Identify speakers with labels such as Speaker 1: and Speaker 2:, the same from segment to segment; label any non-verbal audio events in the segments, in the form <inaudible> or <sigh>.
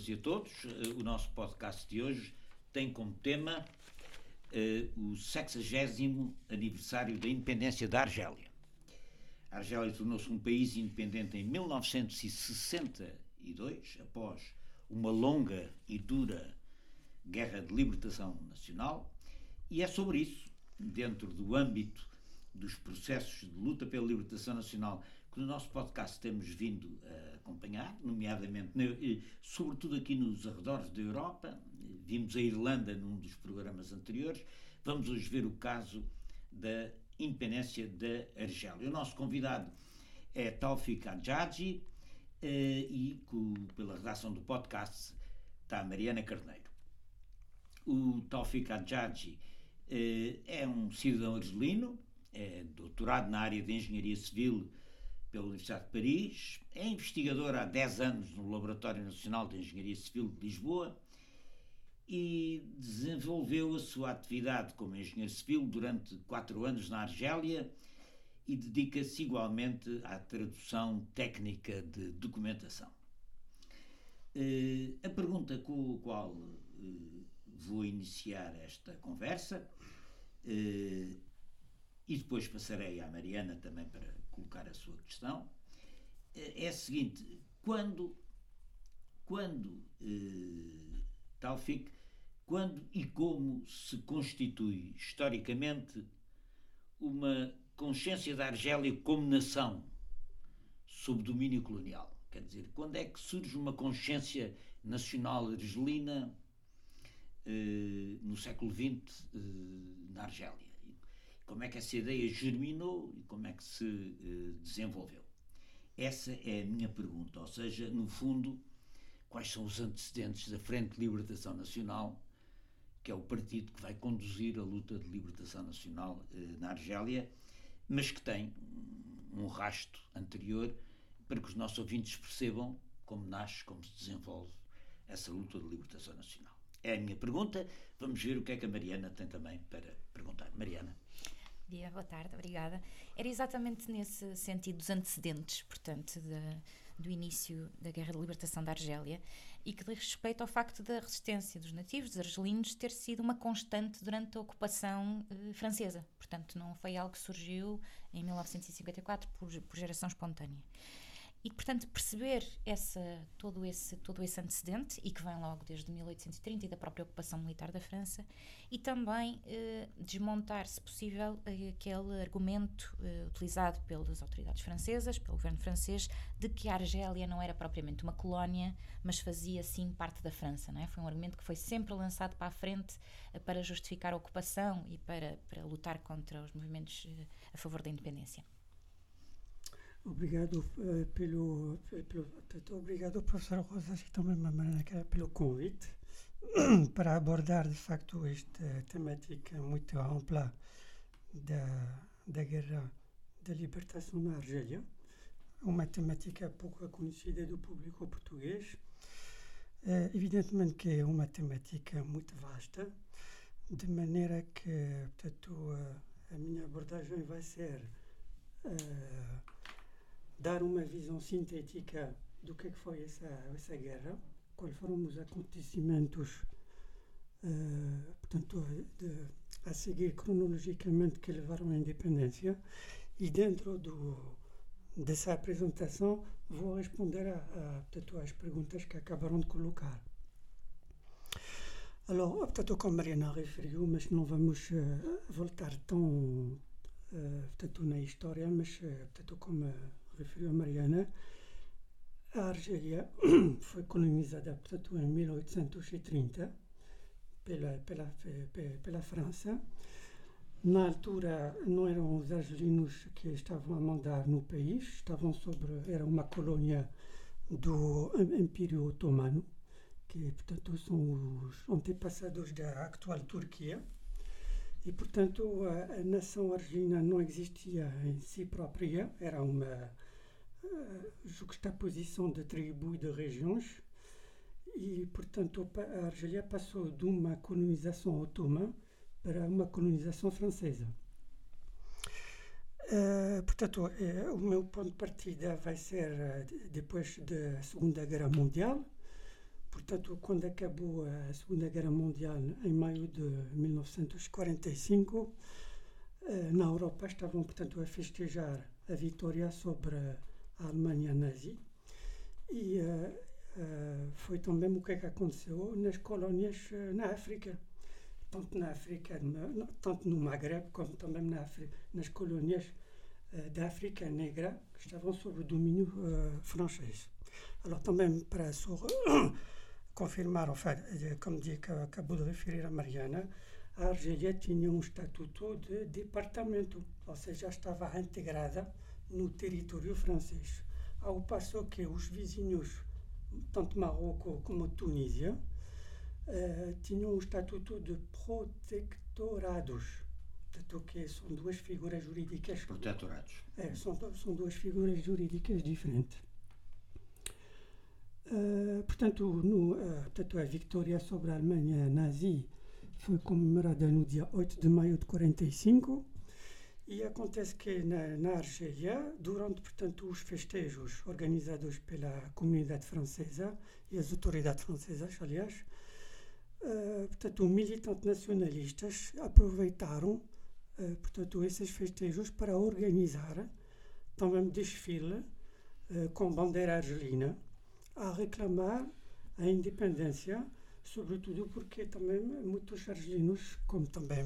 Speaker 1: todas e a todos. Uh, o nosso podcast de hoje tem como tema uh, o 60 aniversário da independência da Argélia. A Argélia tornou-se um país independente em 1962, após uma longa e dura guerra de libertação nacional, e é sobre isso, dentro do âmbito dos processos de luta pela libertação nacional que no nosso podcast temos vindo a acompanhar, nomeadamente, sobretudo aqui nos arredores da Europa. Vimos a Irlanda num dos programas anteriores. Vamos hoje ver o caso da independência da Argélia. O nosso convidado é Taufik Adjaji eh, e pela redação do podcast está a Mariana Carneiro. O Taufik Adjaji eh, é um cidadão argelino, é doutorado na área de Engenharia Civil pela Universidade de Paris, é investigador há 10 anos no Laboratório Nacional de Engenharia Civil de Lisboa e desenvolveu a sua atividade como engenheiro civil durante quatro anos na Argélia e dedica-se igualmente à tradução técnica de documentação. Uh, a pergunta com a qual uh, vou iniciar esta conversa uh, e depois passarei à Mariana também para colocar a sua questão, é a seguinte: quando, quando eh, Taufik, quando e como se constitui historicamente uma consciência da Argélia como nação sob domínio colonial? Quer dizer, quando é que surge uma consciência nacional argelina eh, no século XX eh, na Argélia? Como é que essa ideia germinou e como é que se uh, desenvolveu? Essa é a minha pergunta, ou seja, no fundo, quais são os antecedentes da Frente de Libertação Nacional, que é o partido que vai conduzir a luta de libertação nacional uh, na Argélia, mas que tem um rasto anterior para que os nossos ouvintes percebam como nasce, como se desenvolve essa luta de libertação nacional. É a minha pergunta. Vamos ver o que é que a Mariana tem também para perguntar. Mariana
Speaker 2: dia, boa tarde, obrigada. Era exatamente nesse sentido dos antecedentes, portanto, de, do início da Guerra de Libertação da Argélia e que diz respeito ao facto da resistência dos nativos, dos argelinos, ter sido uma constante durante a ocupação eh, francesa. Portanto, não foi algo que surgiu em 1954 por, por geração espontânea. E, portanto, perceber essa, todo, esse, todo esse antecedente, e que vem logo desde 1830 e da própria ocupação militar da França, e também eh, desmontar, se possível, aquele argumento eh, utilizado pelas autoridades francesas, pelo governo francês, de que a Argélia não era propriamente uma colónia, mas fazia sim parte da França. Não é? Foi um argumento que foi sempre lançado para a frente eh, para justificar a ocupação e para, para lutar contra os movimentos eh, a favor da independência.
Speaker 3: Obrigado uh, pelo, pelo portanto, obrigado professor Rosa e também Mamanaka pelo convite <clears throat> para abordar de facto esta temática muito ampla da, da guerra da libertação na Argélia, uma temática pouco conhecida do público português. É, evidentemente que é uma temática muito vasta, de maneira que portanto, a, a minha abordagem vai ser uh, dar uma visão sintética do que, é que foi essa, essa guerra, quais foram os acontecimentos, uh, portanto, de, a seguir cronologicamente que levaram à independência, e dentro do, dessa apresentação vou responder a, a, portanto, às perguntas que acabaram de colocar. Alors, portanto, como Mariana referiu, mas não vamos uh, voltar tão, uh, portanto, na história, mas, portanto, como referiu a Mariana, a Argélia <clears throat> foi colonizada, portanto, em 1830 pela, pela, pela França. Na altura, não eram os argelinos que estavam a mandar no país, estavam sobre, era uma colônia do Império Otomano, que, portanto, são os antepassados da atual Turquia. E, portanto, a, a nação argelina não existia em si própria, era uma juxtaposição de tribos e de regiões. E, portanto, a Argélia passou de uma colonização otomã para uma colonização francesa. Uh, portanto, uh, o meu ponto de partida vai ser uh, depois da Segunda Guerra Mundial, portanto, quando acabou a Segunda Guerra Mundial, em maio de 1945, eh, na Europa estavam, portanto, a festejar a vitória sobre a Alemanha nazi. E uh, uh, foi também o que, é que aconteceu nas colónias na África. Tanto na África, tanto no Maghreb, como também na África, nas colónias da África Negra, que estavam sob o domínio francês. Alors, também para sur, confirmar, enfin, como diz, que acabou de referir a Mariana, a Argélia tinha um estatuto de departamento, ou seja, estava integrada no território francês. Ao passo que os vizinhos, tanto Marrocos como Tunísia, uh, tinham o estatuto de protectorados. Portanto, que são duas figuras jurídicas.
Speaker 1: Protetorados.
Speaker 3: É, são, são duas figuras jurídicas diferentes. Uh, portanto, no, uh, portanto, a vitória sobre a Alemanha nazi foi comemorada no dia 8 de maio de 45 e acontece que na, na Argélia, durante, portanto, os festejos organizados pela comunidade francesa e as autoridades francesas, aliás, uh, portanto, militantes nacionalistas aproveitaram, uh, portanto, esses festejos para organizar também desfile uh, com bandeira argelina a reclamar a independência, sobretudo porque também muitos argelinos, como também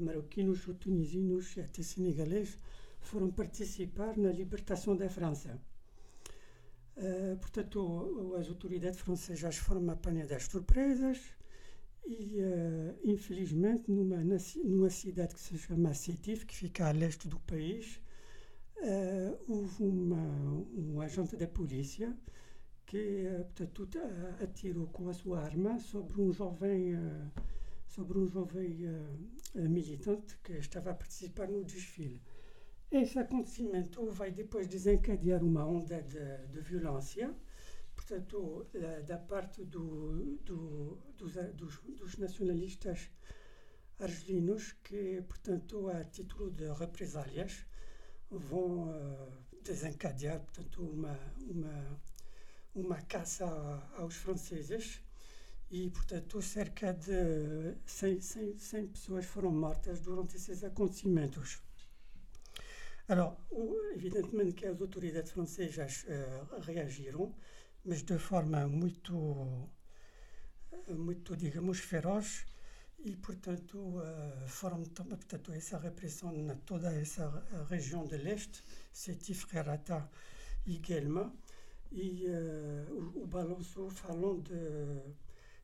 Speaker 3: marroquinos, tunisinos e até senegalês foram participar na libertação da França. Uh, portanto, as autoridades francesas foram apanhadas surpresas e, uh, infelizmente, numa, numa cidade que se chama Sétif, que fica a leste do país, uh, houve uma, um agente da polícia que, portanto, atirou com a sua arma sobre um jovem sobre um jovem uh, militante que estava a participar no desfile. Esse acontecimento vai depois desencadear uma onda de, de violência, portanto, da parte do, do, dos, dos, dos, nacionalistas argelinos que, portanto, a título de represálias, vão uh, desencadear, portanto, uma, uma, uma caça aos franceses e, portanto, cerca de 100, 100, 100 pessoas foram mortas durante esses acontecimentos. Alors, evidentemente que as autoridades francesas uh, reagiram, mas de forma muito, muito digamos, feroz, e, portanto, uh, foram, portanto, essa repressão na toda essa região de leste, Sétif, Herata e Guelma, e uh, o, o balanço falam de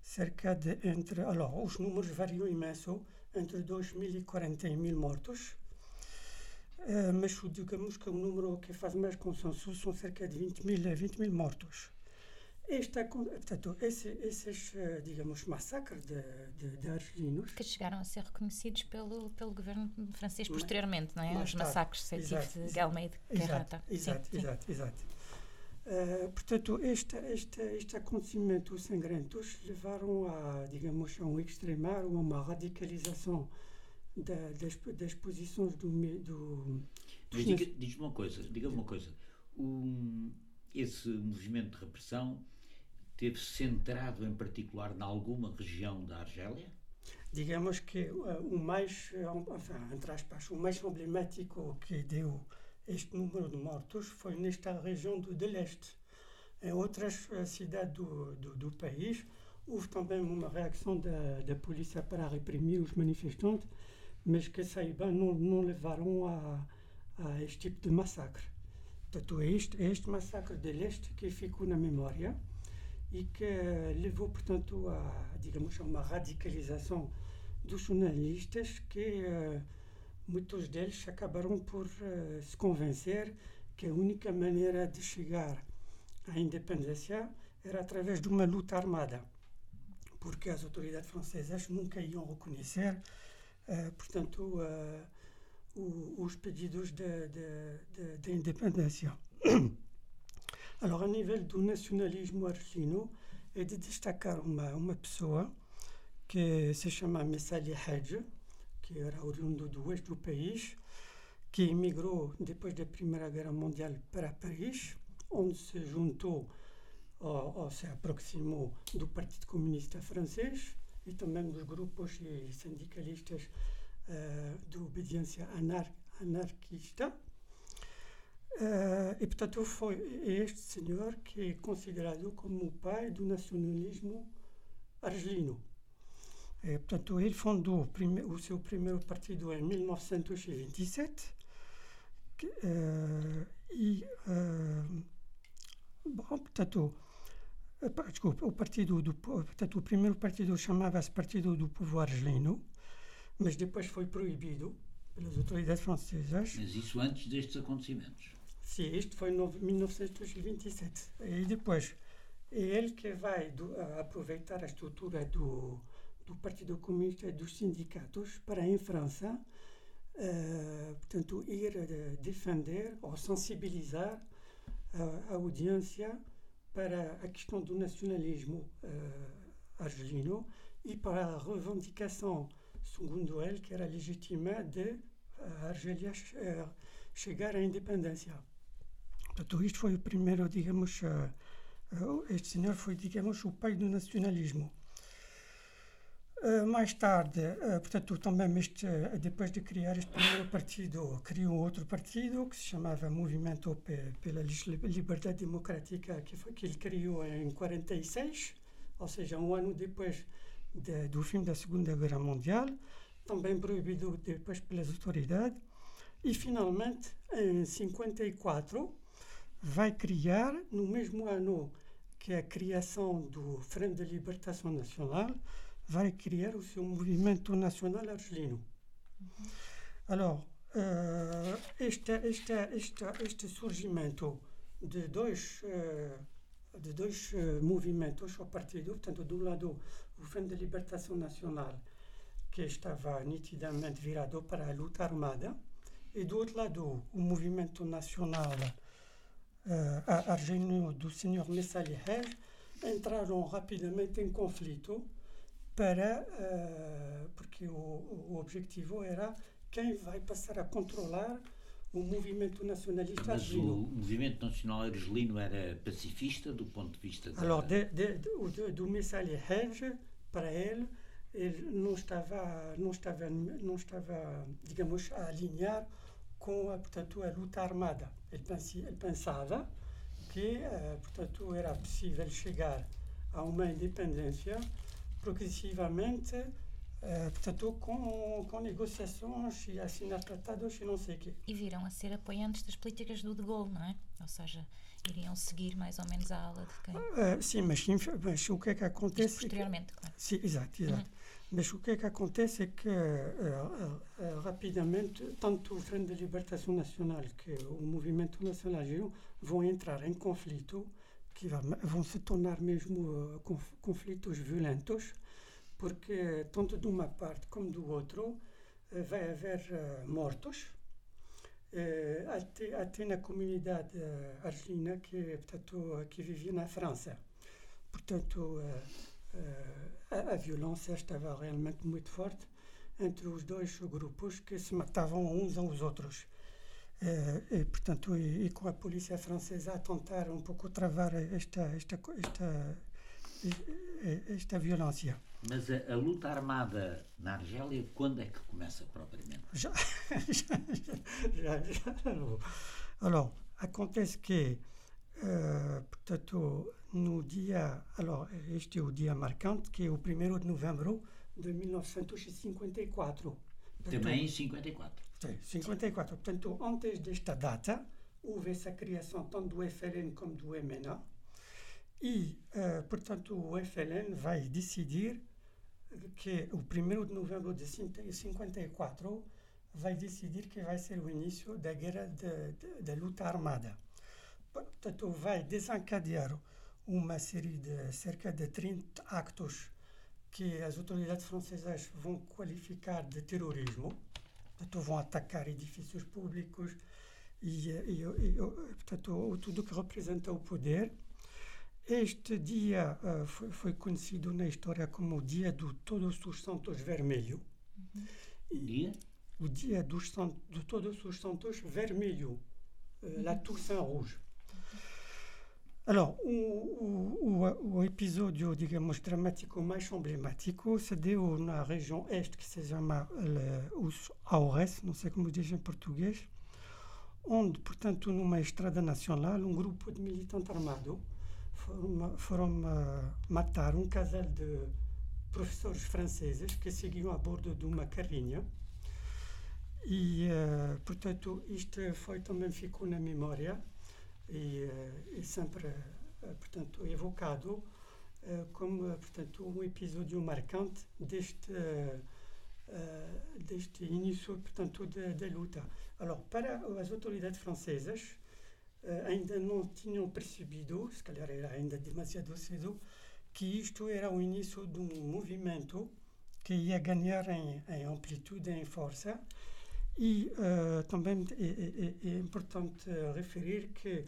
Speaker 3: cerca de entre. Alors, os números variam imenso, entre 2 mil e 41 mil mortos. Uh, mas digamos que o número que faz mais consenso são cerca de 20 mil, 20 mil mortos. Esta, portanto, esse, esses, eh, digamos, massacres de, de, de, argelinos...
Speaker 2: Que chegaram a ser reconhecidos pelo, pelo governo francês posteriormente, não é? Os massacres de Galmeide,
Speaker 3: Exato, exato, exato, exato. Uh, portanto, este, este, este acontecimento sangrentos levaram a, digamos, a um extremar, a uma radicalização da, das, das posições do... do
Speaker 1: Mas diga, diz uma coisa, diga uma coisa. Um, esse movimento de repressão teve centrado em particular em alguma região da Argélia?
Speaker 3: Digamos que uh, o mais, enfin, entre aspas, o mais emblemático que deu este número de mortos foi nesta região do de leste. Em outras uh, cidades do, do, do, país, houve também uma reação da, da polícia para reprimir os manifestantes, mas que saiba não, não levaram a, a este tipo de massacre. Portanto, é este, é este massacre de leste que ficou na memória e que levou, portanto, a, digamos, a uma radicalização dos jornalistas que uh, muitos deles acabaram por uh, se convencer que a única maneira de chegar à independência era através de uma luta armada, porque as autoridades francesas nunca iam reconhecer, uh, portanto, o, os pedidos de, de, de, de independência. <coughs> Alors, a nível do nacionalismo argelino, é de destacar uma, uma pessoa que se chama Messali Hadj, que era oriundo do oeste do país, que emigrou depois da Primeira Guerra Mundial para Paris, onde se juntou ou, ou se aproximou do Partido Comunista Francês e também dos grupos sindicalistas uh, de obediência anar anarquista. Uh, e, portanto, foi este senhor que é considerado como o pai do nacionalismo argelino. E, portanto, ele fundou o seu primeiro partido em 1927 que, uh, e, uh, bom, portanto, desculpa, o partido do portanto, o primeiro partido chamava-se Partido do Povo Argelino, mas depois foi proibido pelas autoridades francesas.
Speaker 1: Mas isso antes destes acontecimentos?
Speaker 3: Sim, isto foi em 1927. E depois é ele que vai do, aproveitar a estrutura do, do Partido Comunista e dos sindicatos para, em França, uh, portanto, ir uh, defender ou sensibilizar a, a audiência para a questão do nacionalismo uh, argelino e para a revendicação, segundo ele, que era legítima de a Argélia chegar à independência. Portanto, isto foi o primeiro, digamos, uh, este senhor foi, digamos, o pai do nacionalismo. Uh, mais tarde, portanto, também este, depois de criar este primeiro partido, criou outro partido que se chamava Movimento pela Liberdade Democrática, que, foi, que ele criou em 46, ou seja, um ano depois de, do fim da Segunda Guerra Mundial, também proibido depois pelas autoridades. E, finalmente, em 54, vai criar, no mesmo ano que a criação do Frente de Libertação Nacional, vai criar o seu movimento nacional argelino. Uhum. Alors, uh, este, este, este, este surgimento de dois, uh, de dois uh, movimentos ao partido, portanto, um lado o Frente de Libertação Nacional, que estava nitidamente virado para a luta armada, e do outro lado o movimento nacional uh, argelino do Sr. Messali entraram rapidamente em conflito para uh, porque o, o, objetivo era quem vai passar a controlar o movimento nacionalista
Speaker 1: Mas
Speaker 3: argelino.
Speaker 1: o movimento nacional argelino era pacifista do ponto de vista
Speaker 3: da... Alors, de, de, de, do para ele, ele não estava, não estava, não estava, digamos, a alinhar com a, portanto, a luta armada. Ele, ele pensava que, uh, portanto, era possível chegar a uma independência progressivamente, uh, portanto, com, com negociações e assinar tratados e não sei o quê.
Speaker 2: E viram a ser apoiantes das políticas do De Gaulle, não é? Ou seja, iriam seguir mais ou menos a ala de quem?
Speaker 3: Uh, sim, mas, mas, o que é que acontece?
Speaker 2: posteriormente, claro.
Speaker 3: Sim, exato, exato. Uhum. Mas o que é que acontece é que uh, uh, rapidamente, tanto o Frente de Libertação Nacional que o Movimento Nacional vão entrar em conflito que vão se tornar mesmo uh, conf conflitos violentos, porque tanto de uma parte como do outro uh, vai haver uh, mortos, até, até na comunidade argelina que, portanto, que vivia na França. Portanto, a, a violência estava realmente muito forte entre os dois grupos que se matavam uns aos outros. Eh, e, portanto, e, e, com a polícia francesa a tentar um pouco travar esta, esta, esta, esta violência.
Speaker 1: Mas a, a, luta armada na Argélia, quando é que começa propriamente?
Speaker 3: Já, já, já, já. Alors, acontece que, uh, portanto, no dia, alors, este é o dia marcante, que é o 1 de novembro de 1954.
Speaker 1: Também em 54.
Speaker 3: Sim, 54. Portanto, antes desta data, houve essa criação tanto do FLN como do MNA. E, uh, portanto, o FLN vai decidir que o 1 de novembro de 54 vai decidir que vai ser o início da guerra da luta armada. Portanto, vai desencadear uma série de cerca de 30 actos que as autoridades francesas vão qualificar de terrorismo portanto, vão atacar edifícios públicos e, e, e portanto, tudo que representa o poder. Este dia uh, foi, foi, conhecido na história como o Dia do Todos os Santos Vermelho.
Speaker 1: Uhum. dia?
Speaker 3: O Dia dos de Todos os Santos Vermelho, uh, la Toussaint Rouge. Alors, o, o, o, episódio, digamos, dramático mais emblemático se deu na região este, que se chama os Aures, não sei como diz em português, onde, portanto, numa estrada nacional, um grupo de militantes armados foram, foram uh, matar um casal de professores franceses que seguiam a bordo de uma carrinha. E, uh, portanto, isto foi também ficou na memória e, e eh, sempre, eh, portanto, evocado eh, como, portanto, um episódio marcante deste, deste início, portanto, da luta. Alors, para as autoridades francesas, ainda não tinham percebido, se calhar era ainda demasiado cedo, que isto era o início de um movimento que ia ganhar em, em amplitude, em força. E uh, também é, é, é, importante referir que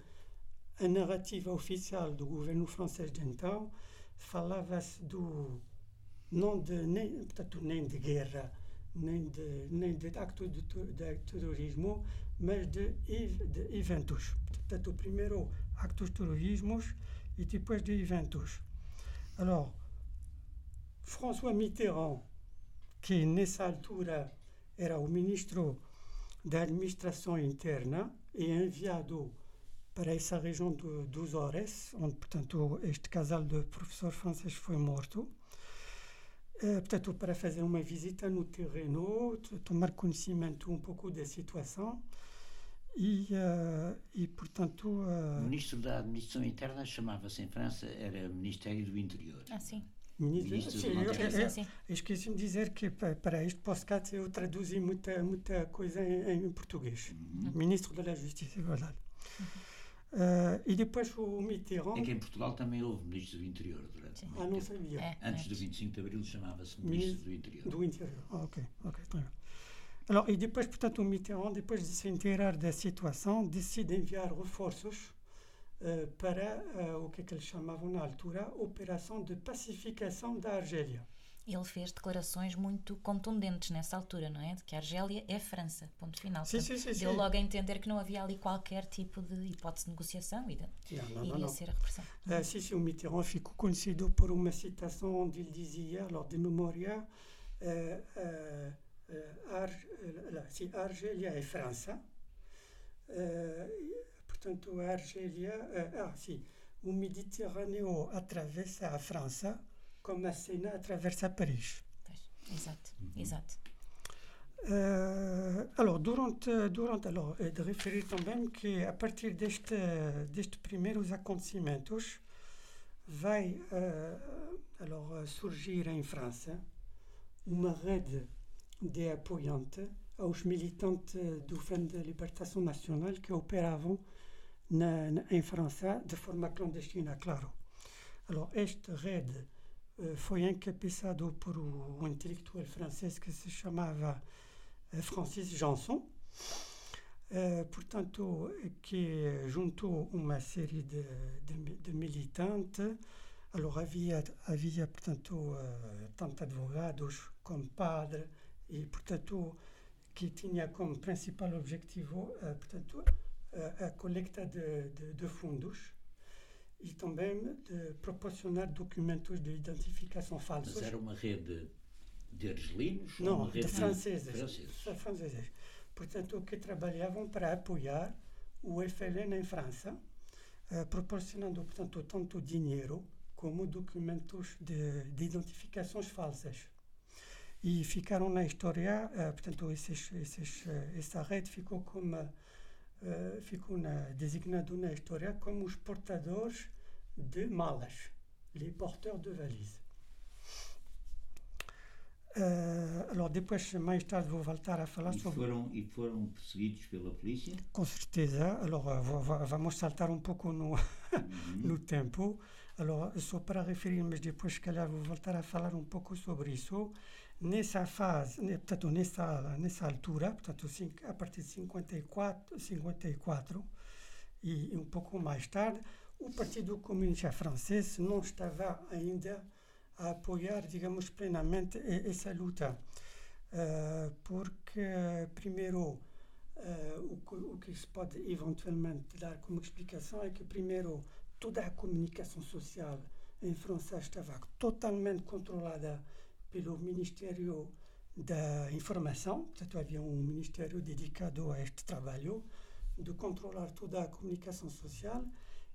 Speaker 3: a narrativa oficial do governo francês de então falava-se do não de nem portanto nem de guerra nem de nem de acto de, de terrorismo mas de, de eventos. Portanto primeiro actos de terrorismo e depois de eventos. Alors François Mitterrand que nessa altura era o ministro da administração interna e enviado para essa região do, dos Ores, onde, portanto, este casal de professor francês foi morto. Uh, portanto, para fazer uma visita no terreno, tomar conhecimento um pouco da situação e, uh, e portanto... Uh,
Speaker 1: o ministro da Administração Interna chamava-se em França, era Ministério do Interior.
Speaker 2: Ah, sim.
Speaker 3: Ministro, sim, eu, eu, esqueci-me de dizer que para este podcast eu traduzi muita, muita coisa em, em português. Uhum. Ministro da Justiça, é verdade. Uhum. Uh, e depois o Mitterrand.
Speaker 1: É que em Portugal também houve ministro do Interior durante Sim.
Speaker 3: Ah, não sabia.
Speaker 1: É, Antes é. do 25 de Abril chamava-se ministro, do Interior.
Speaker 3: Do Interior, ah, ok, ok, tá Alors, e depois, portanto, o Mitterrand, depois de se inteirar da situação, decide enviar reforços uh, para uh, o que, é que eles chamavam na altura Operação de Pacificação da Argélia
Speaker 2: ele fez declarações muito contundentes nessa altura, não é? De que a Argélia é França, ponto final.
Speaker 3: Sim, Portanto, sim, sim,
Speaker 2: deu
Speaker 3: sim.
Speaker 2: logo a entender que não havia ali qualquer tipo de hipótese de negociação e de, não, não, iria não, ser a repressão.
Speaker 3: Uh, sim, sim, o Mitterrand ficou conhecido por uma citação onde ele dizia, lors de memória, uh, uh, Ar, a Argélia é França, portanto, a Argélia, ah, sim, o Mediterrâneo atravessa a França, como a Sena attraversa Paris.
Speaker 2: Exato, exato.
Speaker 3: Uh, alors, durante, durante alors, é de referir também que a partir deste, destes primeiros acontecimentos vai uh, alors, surgir em França uma rede de apoiantes aos militantes do Front de Libertação Nacional que operavam na, na, em França de forma clandestina, claro. Alors, esta rede eh, foi encabeçado por um intelectual francês que se chamava eh, Francis Janson, Uh, portanto, que juntou uma série de, de, de militantes. Alors, havia, havia portanto, uh, tanto advogados como padres, e, portanto, que tinha como principal objetivo, uh, portanto, a coleta de, de, de fundos e também de proporcionar documentos de identificação falsos.
Speaker 1: Mas era uma rede de argelinos?
Speaker 3: Não,
Speaker 1: de
Speaker 3: franceses, franceses. franceses. Portanto, que trabalhavam para apoiar o FLN em França, uh, proporcionando, portanto, tanto dinheiro como documentos de, de identificações falsas. E ficaram na história, uh, portanto, esses, esses, uh, essa rede ficou como uh, ficou na, designado na história como os portadores de malas, les porteurs de valises. Uh, alors, depois, mais tarde, vou voltar a falar
Speaker 1: e
Speaker 3: sobre.
Speaker 1: Foram, e foram perseguidos pela polícia?
Speaker 3: Com certeza. Alors, vou, vamos saltar um pouco no, uhum. <laughs> no tempo. Alors, só para referir, mas depois, se calhar, vou voltar a falar um pouco sobre isso. Nessa fase, portanto, nessa, nessa altura, portanto, a partir de 54, 54 e um pouco mais tarde, o Partido Comunista Francês não estava ainda a apoiar, digamos, plenamente essa luta, uh, porque, primeiro, uh, o, que, o, que se pode eventualmente dar como explicação é que, primeiro, toda a comunicação social em França estava totalmente controlada pelo Ministério da Informação, portanto havia um ministério dedicado a este trabalho de controlar toda a comunicação social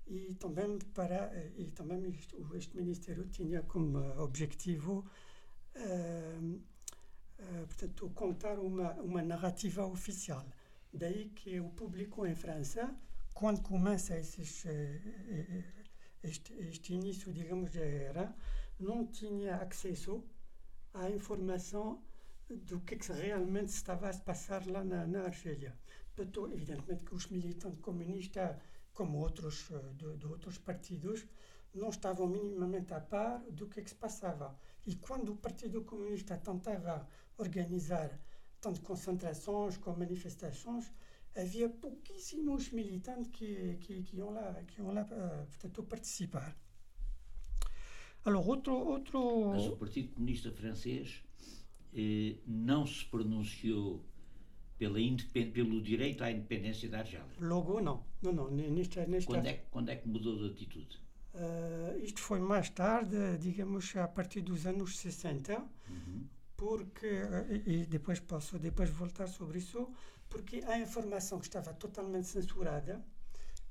Speaker 3: e também para e também este, ministério tinha como objetivo uh, uh, portanto contar uma uma narrativa oficial. Daí que o público em França quando começa este, este início digamos da era não tinha acesso à informação do que, é que realmente estava a passar lá na, na Argélia. Portanto, evidentemente que os militantes comunistas, como outros eh, de, de, outros partidos, não estavam minimamente a par do que, é que se passava. E quando o Partido Comunista tentava organizar tanto concentrações como manifestações, havia pouquíssimos militantes que, que, que iam lá, que iam lá uh, portanto, participar.
Speaker 1: Alors, outro, outro... Mas o Partido Comunista Francês eh, não se pronunciou pela pelo direito à independência da Argélia.
Speaker 3: Logo não, não, não. Nesta, nesta...
Speaker 1: Quando, é, quando é que mudou de atitude?
Speaker 3: Uh, isto foi mais tarde, digamos, a partir dos anos 60, uhum. porque, uh, e depois posso depois voltar sobre isso, porque a informação que estava totalmente censurada,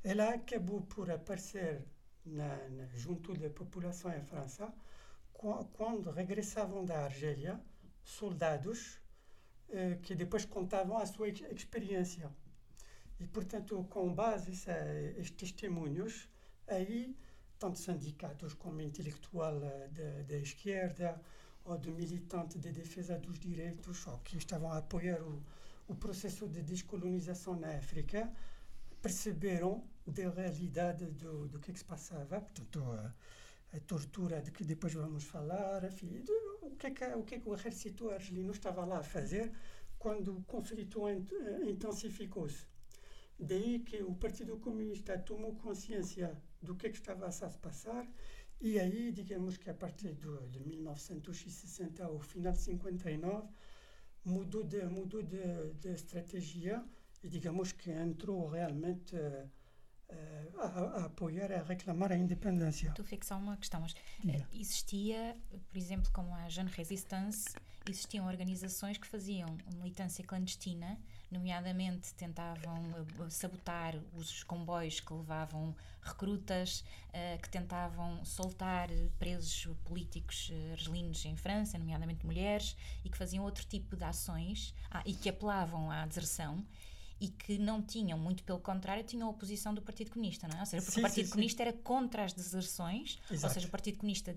Speaker 3: ela acabou por aparecer na, na, junto da população em França quando regressavam da Argélia soldados eh, que depois contavam a sua experiência. E, portanto, com base estes testemunhos, aí, tanto sindicatos como intelectual eh, da esquerda ou de militantes de defesa dos direitos ou que estavam a apoiar o, o processo de descolonização na África, perceberam da realidade do, do que, é que se passava. Portanto, a, a, tortura de que depois vamos falar, enfim, o que, é que, o que é que o exército argelino estava lá a fazer quando o conflito intensificou-se. Daí que o Partido Comunista tomou consciência do que, que estava a se passar e aí, digamos que a partir do, de 1960 ao final de 59, mudou de, mudou de, de estratégia e digamos que entrou realmente uh, a, a, apoiar, a reclamar a independência.
Speaker 2: Tu fixar uma questão, Diga. existia, por exemplo, como a Jeune Resistance, existiam organizações que faziam militância clandestina, nomeadamente tentavam uh, sabotar os comboios que levavam recrutas, uh, que tentavam soltar presos políticos argelinos em França, nomeadamente mulheres, e que faziam outro tipo de ações ah, e que apelavam à deserção e que não tinham, muito pelo contrário, tinham a oposição do Partido Comunista, não é? Ou seja, porque sim, o Partido sim, Comunista sim. era contra as deserções, Exato. ou seja, o Partido Comunista,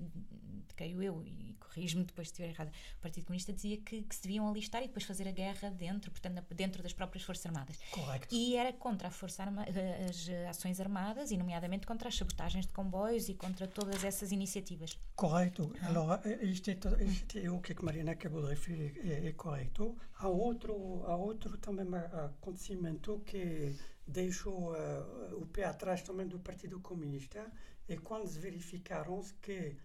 Speaker 2: creio eu, e corrijo-me depois se estiver errada, o Partido Comunista dizia que, que, se deviam alistar e depois fazer a guerra dentro, portanto, dentro das próprias Forças Armadas.
Speaker 3: Correto.
Speaker 2: E era contra arma, as ações armadas e, nomeadamente, contra as sabotagens de comboios e contra todas essas iniciativas.
Speaker 3: Correto. Ah. Alors, isto é, isto é o que a Marina acabou de referir, é, é correto. Há outro, há outro também acontecimento que deixou uh, o pé atrás também do Partido Comunista e quando se verificaram que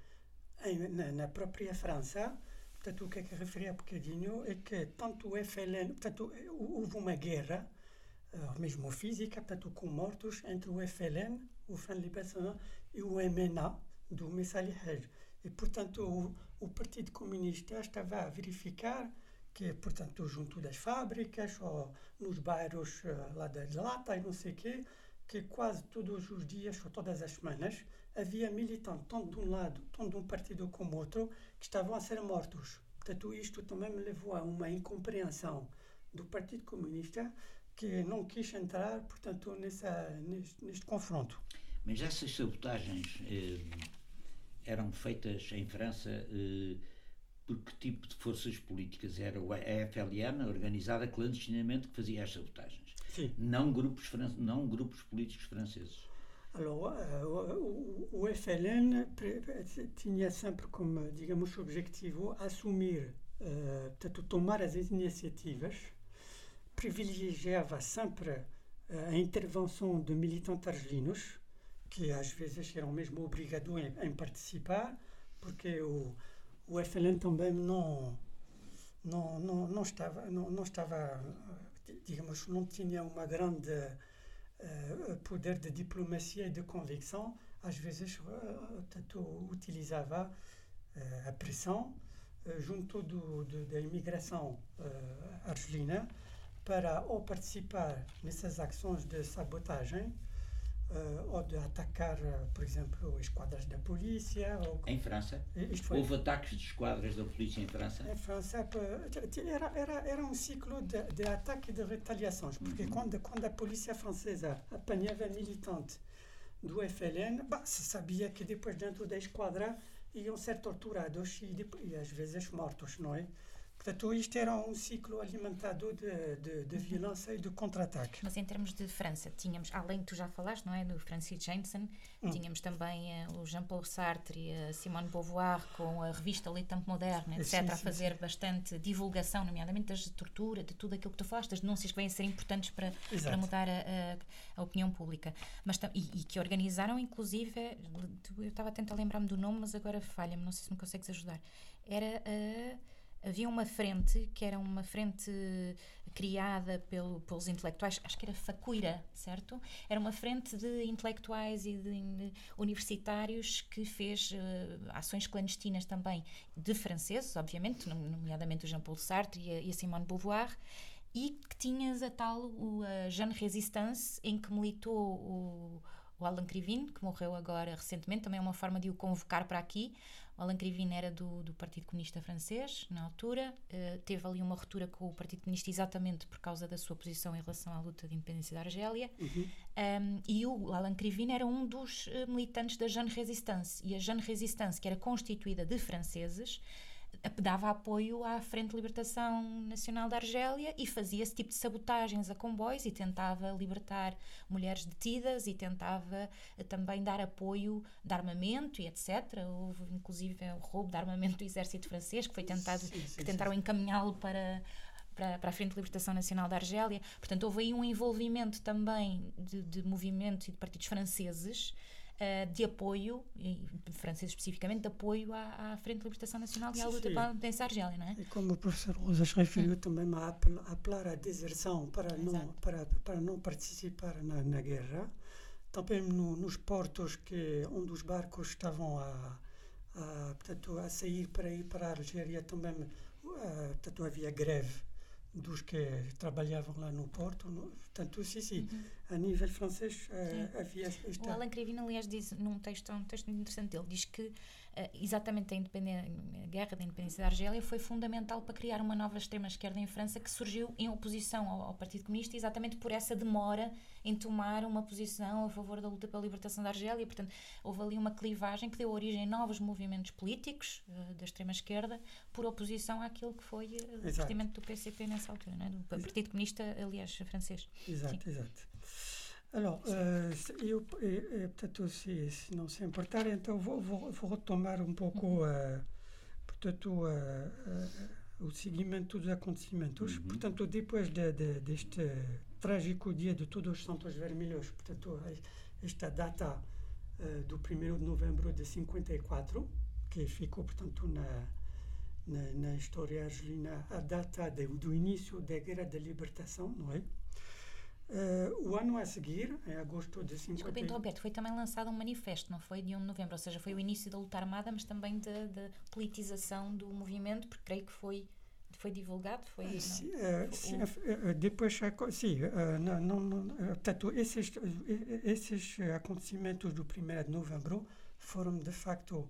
Speaker 3: em, na, na, própria França, portanto, o que é que referi há bocadinho é que tanto o FLN, portanto, houve uma guerra, uh, mesmo física, portanto, com mortos entre o FLN, o Front de Libertação, e o MNA, do Messali Haj. E, portanto, o, o Partido Comunista estava a verificar que, portanto, junto das fábricas ou nos bairros uh, lá da Lata e não sei o quê, que quase todos os dias ou todas as semanas havia militantes, tanto de um lado, tanto de um partido como outro, que estavam a ser mortos. Portanto, isto também me levou a uma incompreensão do Partido Comunista que não quis entrar, portanto, nessa, neste, neste confronto.
Speaker 1: Mas essas sabotagens eh, eram feitas em França eh, por que tipo de forças políticas? Era a FLN, organizada clandestinamente, que fazia as sabotagens.
Speaker 3: Sim.
Speaker 1: Não grupos, não grupos políticos franceses.
Speaker 3: Alors, o, FLN tinha sempre como, digamos, objetivo assumir, uh, portanto, tomar as iniciativas, privilegiava sempre a intervenção de militantes argelinos, que às vezes eram mesmo obrigados em, participar, porque o, o FLN também não, não, não, não estava, não, não estava, digamos, não tinha uma grande poder de diplomacia e de convicção, às vezes, portanto, utilizava a pressão junto do, do, da imigração argelina para ou participar nessas ações de sabotagem uh, ou de atacar, uh, por exemplo, esquadras da polícia. Ou,
Speaker 1: em França? Houve ataques de esquadras da polícia em França?
Speaker 3: Em França era, era, era um ciclo de, de ataque e de retaliações, porque uhum. quando, quando a polícia francesa apanhava militante do FLN, bah, se sabia que depois dentro da esquadra iam ser torturados e, e às vezes mortos, não é? Portanto, isto era um ciclo alimentado de, de, de violência e de contra-ataque.
Speaker 2: Mas em termos de França, tínhamos, além que tu já falaste, não é, do Francis Jensen, hum. tínhamos também uh, o Jean-Paul Sartre e a Simone Beauvoir com a revista Le Temps Moderne, etc., sim, sim, a fazer sim. bastante divulgação, nomeadamente das tortura, de tudo aquilo que tu falaste, das denúncias que vêm a ser importantes para, para mudar a, a, a, opinião pública. Mas, e, e, que organizaram, inclusive, eu estava a tentar lembrar-me do nome, mas agora falha-me, não sei se me consegues ajudar. Era a. Uh, havia uma frente que era uma frente criada pelo, pelos intelectuais, acho que era Facuira, certo? Era uma frente de intelectuais e de, universitários que fez uh, ações clandestinas também de franceses, obviamente, nomeadamente o Jean-Paul Sartre e a, e a Simone Beauvoir, e que tinhas a tal o, a Jeanne Resistance, em que militou o, o Alan Krivine, que morreu agora recentemente, também é uma forma de o convocar para aqui. O Alain Krivine era do, do Partido Comunista Francês, na altura. Uh, teve ali uma ruptura com o Partido Comunista exatamente por causa da sua posição em relação à luta de independência da Argélia. Uhum. Um, e o Alain Krivine era um dos uh, militantes da Jeune Resistance. E a Jeune Resistance, que era constituída de franceses, dava apoio à Frente de Libertação Nacional da Argélia e fazia esse tipo de sabotagens a comboios e tentava libertar mulheres detidas e tentava eh, também dar apoio de armamento e etc. Houve inclusive o roubo de armamento do exército francês que foi tentado, sim, sim, que tentaram encaminhá-lo para para, para, a Frente de Libertação Nacional da Argélia. Portanto, houve aí um envolvimento também de, de movimentos e de partidos franceses uh, de apoio, e franceses especificamente, de apoio à, à, Frente de Libertação Nacional e à luta pela independência argélia, não é?
Speaker 3: E como o professor Rosas referiu, hum. também a apelar à deserção para não, para, para não participar na, na guerra. Também no, nos portos que, onde os barcos estavam a, a, portanto, a sair para ir para a Argélia, também uh, portanto, havia greve dos que trabalhavam lá no Porto. No, portanto, sim, sim, uhum. a nível francês uh, havia
Speaker 2: esta... O Alain Crivine, aliás, diz num texto, um texto interessante dele, diz que exatamente a, a, guerra da independência da Argélia foi fundamental para criar uma nova extrema-esquerda em França que surgiu em oposição ao, ao, Partido Comunista exatamente por essa demora em tomar uma posição a favor da luta pela libertação da Argélia. Portanto, houve ali uma clivagem que deu origem a novos movimentos políticos uh, da extrema-esquerda por oposição àquilo que foi o procedimento do PCP nessa altura, não é? do Partido Comunista, aliás, francês.
Speaker 3: Exato, Sim. exato. Alors, uh, eu, eu, portanto, se, se, não se importar, então vou, vou, vou retomar um pouco, uh, portanto, uh, o seguimento dos acontecimentos. Uhum. Portanto, depois de, de, deste trágico dia de Todos os Santos Vermelhos, portanto, esta data do 1 de novembro de 54, que ficou, portanto, na, na, na história argelina, a data de, do início da Guerra da Libertação, não é? Uh, o ano a seguir, em agosto de 50...
Speaker 2: Desculpa interromper, foi também lançado um manifesto, não foi? De 1 de novembro, ou seja, foi o início da luta armada, mas também da politização do movimento, porque creio que foi foi divulgado? Foi, uh,
Speaker 3: sim, uh, sim, uh, depois, sim, não, não, não, portanto, esses, esses acontecimentos do 1 de novembro foram, de facto,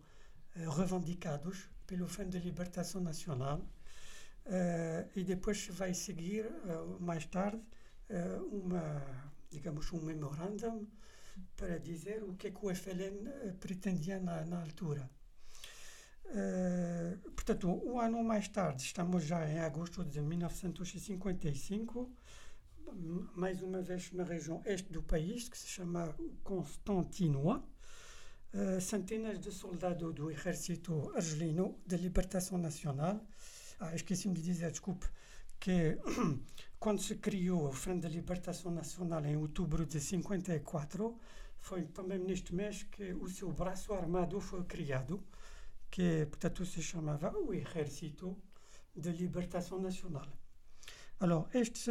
Speaker 3: revendicados pelo Fundo de Libertação Nacional e depois vai seguir, mais tarde, uma, digamos, um memorandum para dizer o que, é que o FLN eh, pretendia na, na altura. Uh, portanto, um ano mais tarde, estamos já em agosto de 1955, mais uma vez na região este do país, que se chama Constantinois, uh, centenas de soldados do Exército Argelino de Libertação Nacional, ah, esqueci-me de dizer, desculpe, que quando se criou o Frente de Libertação Nacional em outubro de 54, foi também neste mês que o seu braço armado foi criado, que portanto se chamava o Exército de Libertação Nacional. Alors, estes,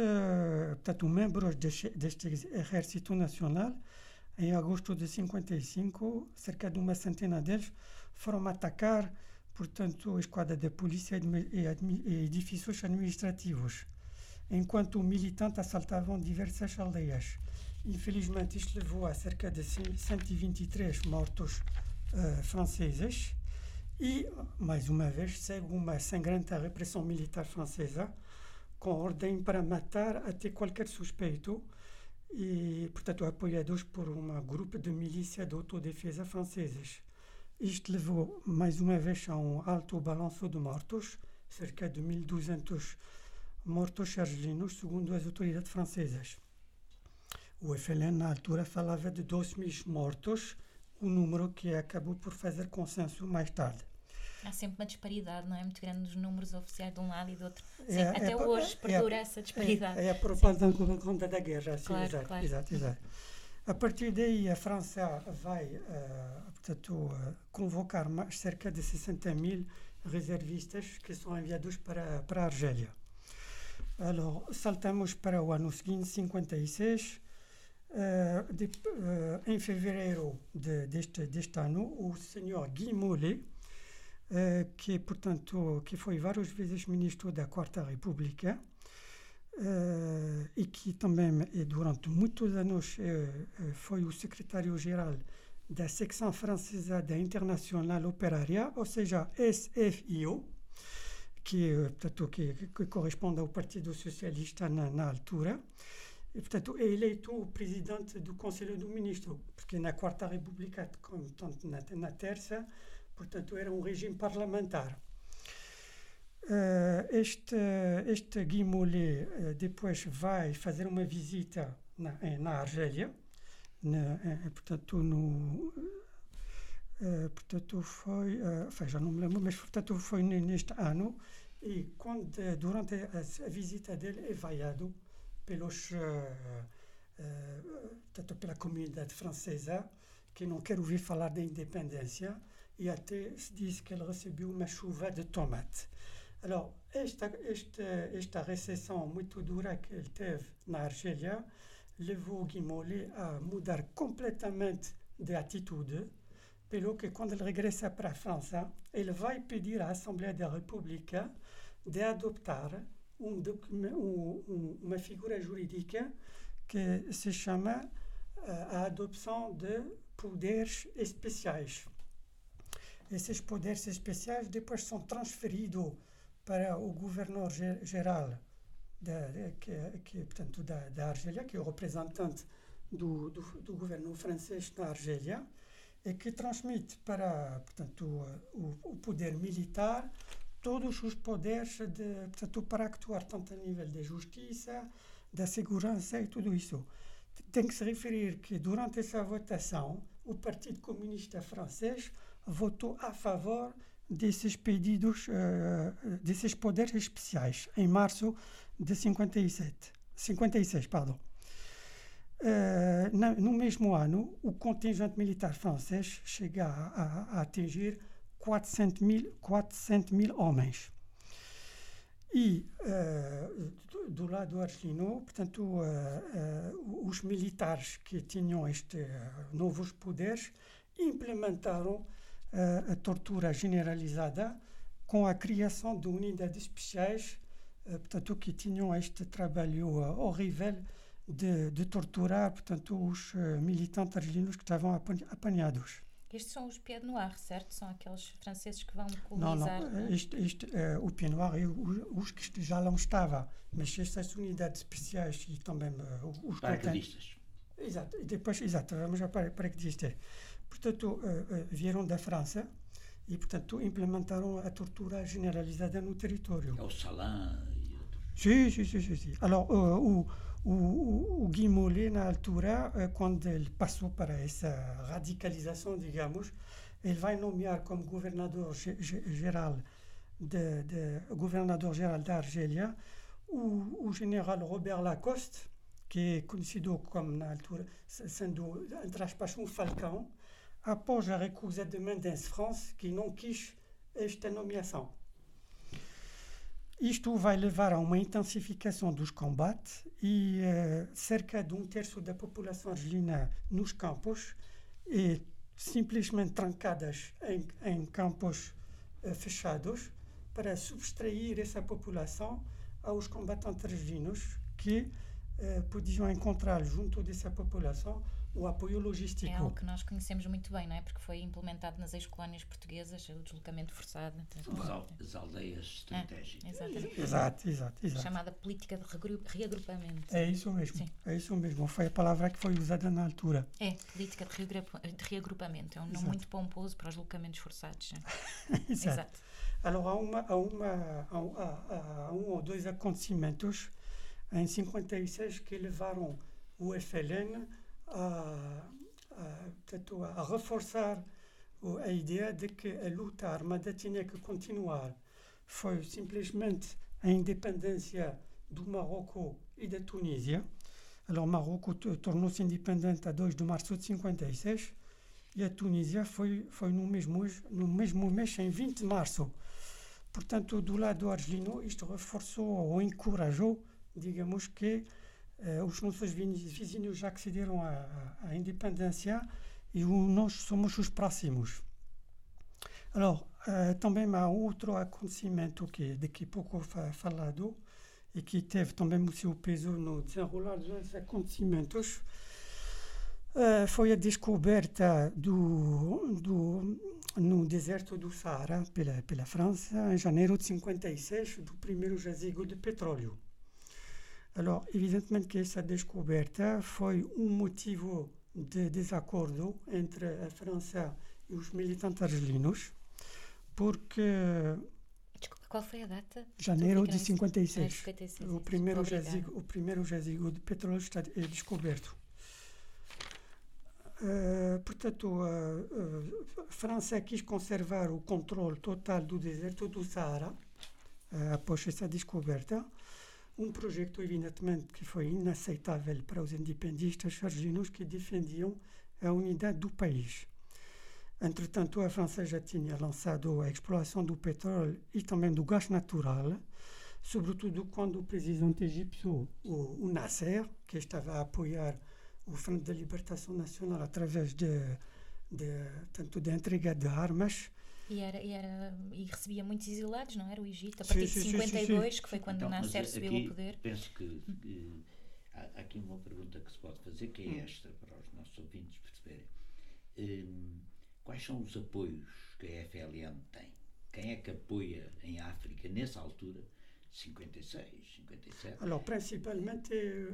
Speaker 3: portanto, membros deste, Exército Nacional em agosto de 55, cerca de uma centena deles foram atacar, portanto, a esquadra da polícia e edifícios administrativos, enquanto militantes assaltavam diversas aldeias. Infelizmente, isto levou a cerca de 123 mortos uh, franceses e, mais uma vez, segue uma sangrenta repressão militar francesa com ordem para matar até qualquer suspeito e, portanto, apoiados por um grupo de milícia de autodefesa franceses. Isto levou, mais uma vez, a um alto balanço de mortos, cerca de 1.200 mortos argelinos, segundo as autoridades francesas. O FLN, na altura, falava de 2 mil mortos, um número que acabou por fazer consenso mais tarde.
Speaker 2: Há sempre uma disparidade, não é? Muito grande nos números oficiais de um lado e do outro. É, Sim, é, até é, hoje é, perdura essa disparidade.
Speaker 3: É, é a propósito conta da guerra, claro, exato, claro. exato, exato. A partir daí, a França vai, uh, portanto, uh, convocar mais, cerca de 60 mil reservistas que são enviados para, para a Argélia. Alors, saltamos para o ano seguinte, 56. Uh, de, uh, em fevereiro de, deste, deste ano, o senhor Guy Mollet, uh, que, portanto, que foi várias vezes ministro da Quarta República e que também, durante muitos anos, foi o secretário-geral da secção francesa da Internacional Operária, ou seja, SFIO, que, portanto, que, que corresponde ao Partido Socialista na, na altura. E, portanto, é eleito presidente do Conselho do Ministro, porque na Quarta República, como na, na Terça, portanto, era um regime parlamentar. Uh, este, este Mollet uh, depois vai fazer uma visita na, na Argélia, na, uh, portanto, no, portanto, foi, uh, já não me lembro, mas portanto foi neste ano, e quando, durante a, a visita dele é vaiado pelos, tanto pela comunidade francesa, que não quer ouvir falar da independência, e até se diz que ele recebeu uma chuva de tomate. Alors, esta, esta, esta recepção muito dura que ele teve na Argélia levou Guimolé a mudar completamente de atitude, pelo que quando ele regressa para a França, ele vai pedir à Assembleia da República de adotar um, um, uma figura jurídica que se chama uh, a adopção de poderes especiais. Esses poderes especiais depois são transferidos para o governador geral da, que, que, portanto, da, da Argélia, que é o representante do, do, do governo francês na Argélia, e que transmite para portanto, o, o poder militar todos os poderes de, portanto, para actuar tanto a nível da justiça, da segurança e tudo isso. Tem que se referir que durante essa votação o Partido Comunista Francês votou a favor desses pedidos, uh, desses poderes especiais, em março de 57, 56. Pardon. Uh, no mesmo ano, o contingente militar francês chega a, a, a atingir 400 mil, 400 mil homens. E uh, do, do, lado argelino, portanto, uh, uh, os militares que tinham estes novos poderes implementaram a tortura generalizada com a criação de unidades especiais, portanto, que tinham este trabalho horrível de, de torturar, portanto, os militantes argelinos que estavam apanhados.
Speaker 2: Estes são os Pied Noir, certo? São aqueles franceses que vão colonizar.
Speaker 3: Não, não. Este, este, uh, o Pied Noir é os que já lá estavam, mas estas unidades especiais e também uh, os
Speaker 1: paraquedistas.
Speaker 3: Exato, e depois, exato, vamos a paraquedistas. Portanto, uh, vieram da França e, portanto, implementaram a tortura generalizada no território.
Speaker 1: É o Salin e outros.
Speaker 3: Sim, sim, sim, sim. Alors, o o, o, Mollet, na altura, eh, quando ele passou para essa radicalização, digamos, ele vai nomear como governador geral de, de, governador geral da Argélia o, o general Robert Lacoste, que é conhecido como, na altura, sendo, entre aspas, um falcão, após a recusa de Mendes France, que não quis esta nomeação. Isto vai levar a uma intensificação dos combates e uh, cerca de um terço da população argelina nos campos é simplesmente trancadas em, em campos uh, fechados para subtrair essa população aos combatentes argelinos que uh, podiam encontrar junto dessa população o apoio logístico. É
Speaker 2: algo que nós conhecemos muito bem, não é? Porque foi implementado nas ex-colónias portuguesas, o deslocamento forçado.
Speaker 1: As aldeias é, estratégicas.
Speaker 3: É, exato, exato, exato.
Speaker 2: Chamada política de reagrupamento.
Speaker 3: É isso mesmo. Sim. É isso mesmo. Foi a palavra que foi usada na altura.
Speaker 2: É, política de reagrupamento. É um nome exato. muito pomposo para os deslocamentos forçados. <laughs>
Speaker 3: exato. exato. Alors, há, uma, há, uma, há, há um ou dois acontecimentos em 56 que levaram o FLN a, a, a reforçar a ideia de que a luta armada tinha que continuar. Foi simplesmente a independência do Marrocos e da Tunísia. Alors, o Marrocos tornou-se independente a 2 de março de 56 e a Tunísia foi, foi no, mesmo, no mesmo mês, em 20 de março. Portanto, do lado argelino, isto reforçou ou encorajou, digamos que eh, os nossos vizinhos já accederam à, independência e o, nós somos os próximos. Alors, uh, também há outro acontecimento que daqui a pouco foi falado e que teve também o seu peso no desenrolar dos acontecimentos. Uh, foi a descoberta do, do, no deserto do Saara pela, pela França em janeiro de 56 do primeiro jazigo de petróleo. Alors, evidentemente que essa descoberta foi um motivo de desacordo entre a França e os militantes argelinos, porque...
Speaker 2: Desculpa, qual foi a data?
Speaker 3: Janeiro de 56. 56 o, primeiro jazigo, o primeiro jazigo de petróleo está é descoberto. Uh, portanto, a, a, França quis conservar o controle total do deserto do Saara uh, após essa descoberta um projeto, evidentemente, que foi inaceitável para os independistas argelinos que defendiam a unidade do país. Entretanto, a França já tinha lançado a exploração do petróleo e também do gás natural, sobretudo quando o presidente egípcio, o, Nasser, que estava a apoiar o Frente de Libertação Nacional através de, de tanto da entrega de armas,
Speaker 2: e, era, e, era, e recebia muitos exilados, não era? O Egito, a partir sim, de 52, sim, que foi quando então, Nasser subiu ao poder.
Speaker 1: Penso que, que há, há, aqui uma pergunta que se pode fazer, que é hum. esta, para os nossos ouvintes perceberem. Um, quais são os apoios que a FLN tem? Quem é que apoia em África, nessa altura, 56, 57?
Speaker 3: Alors, principalmente,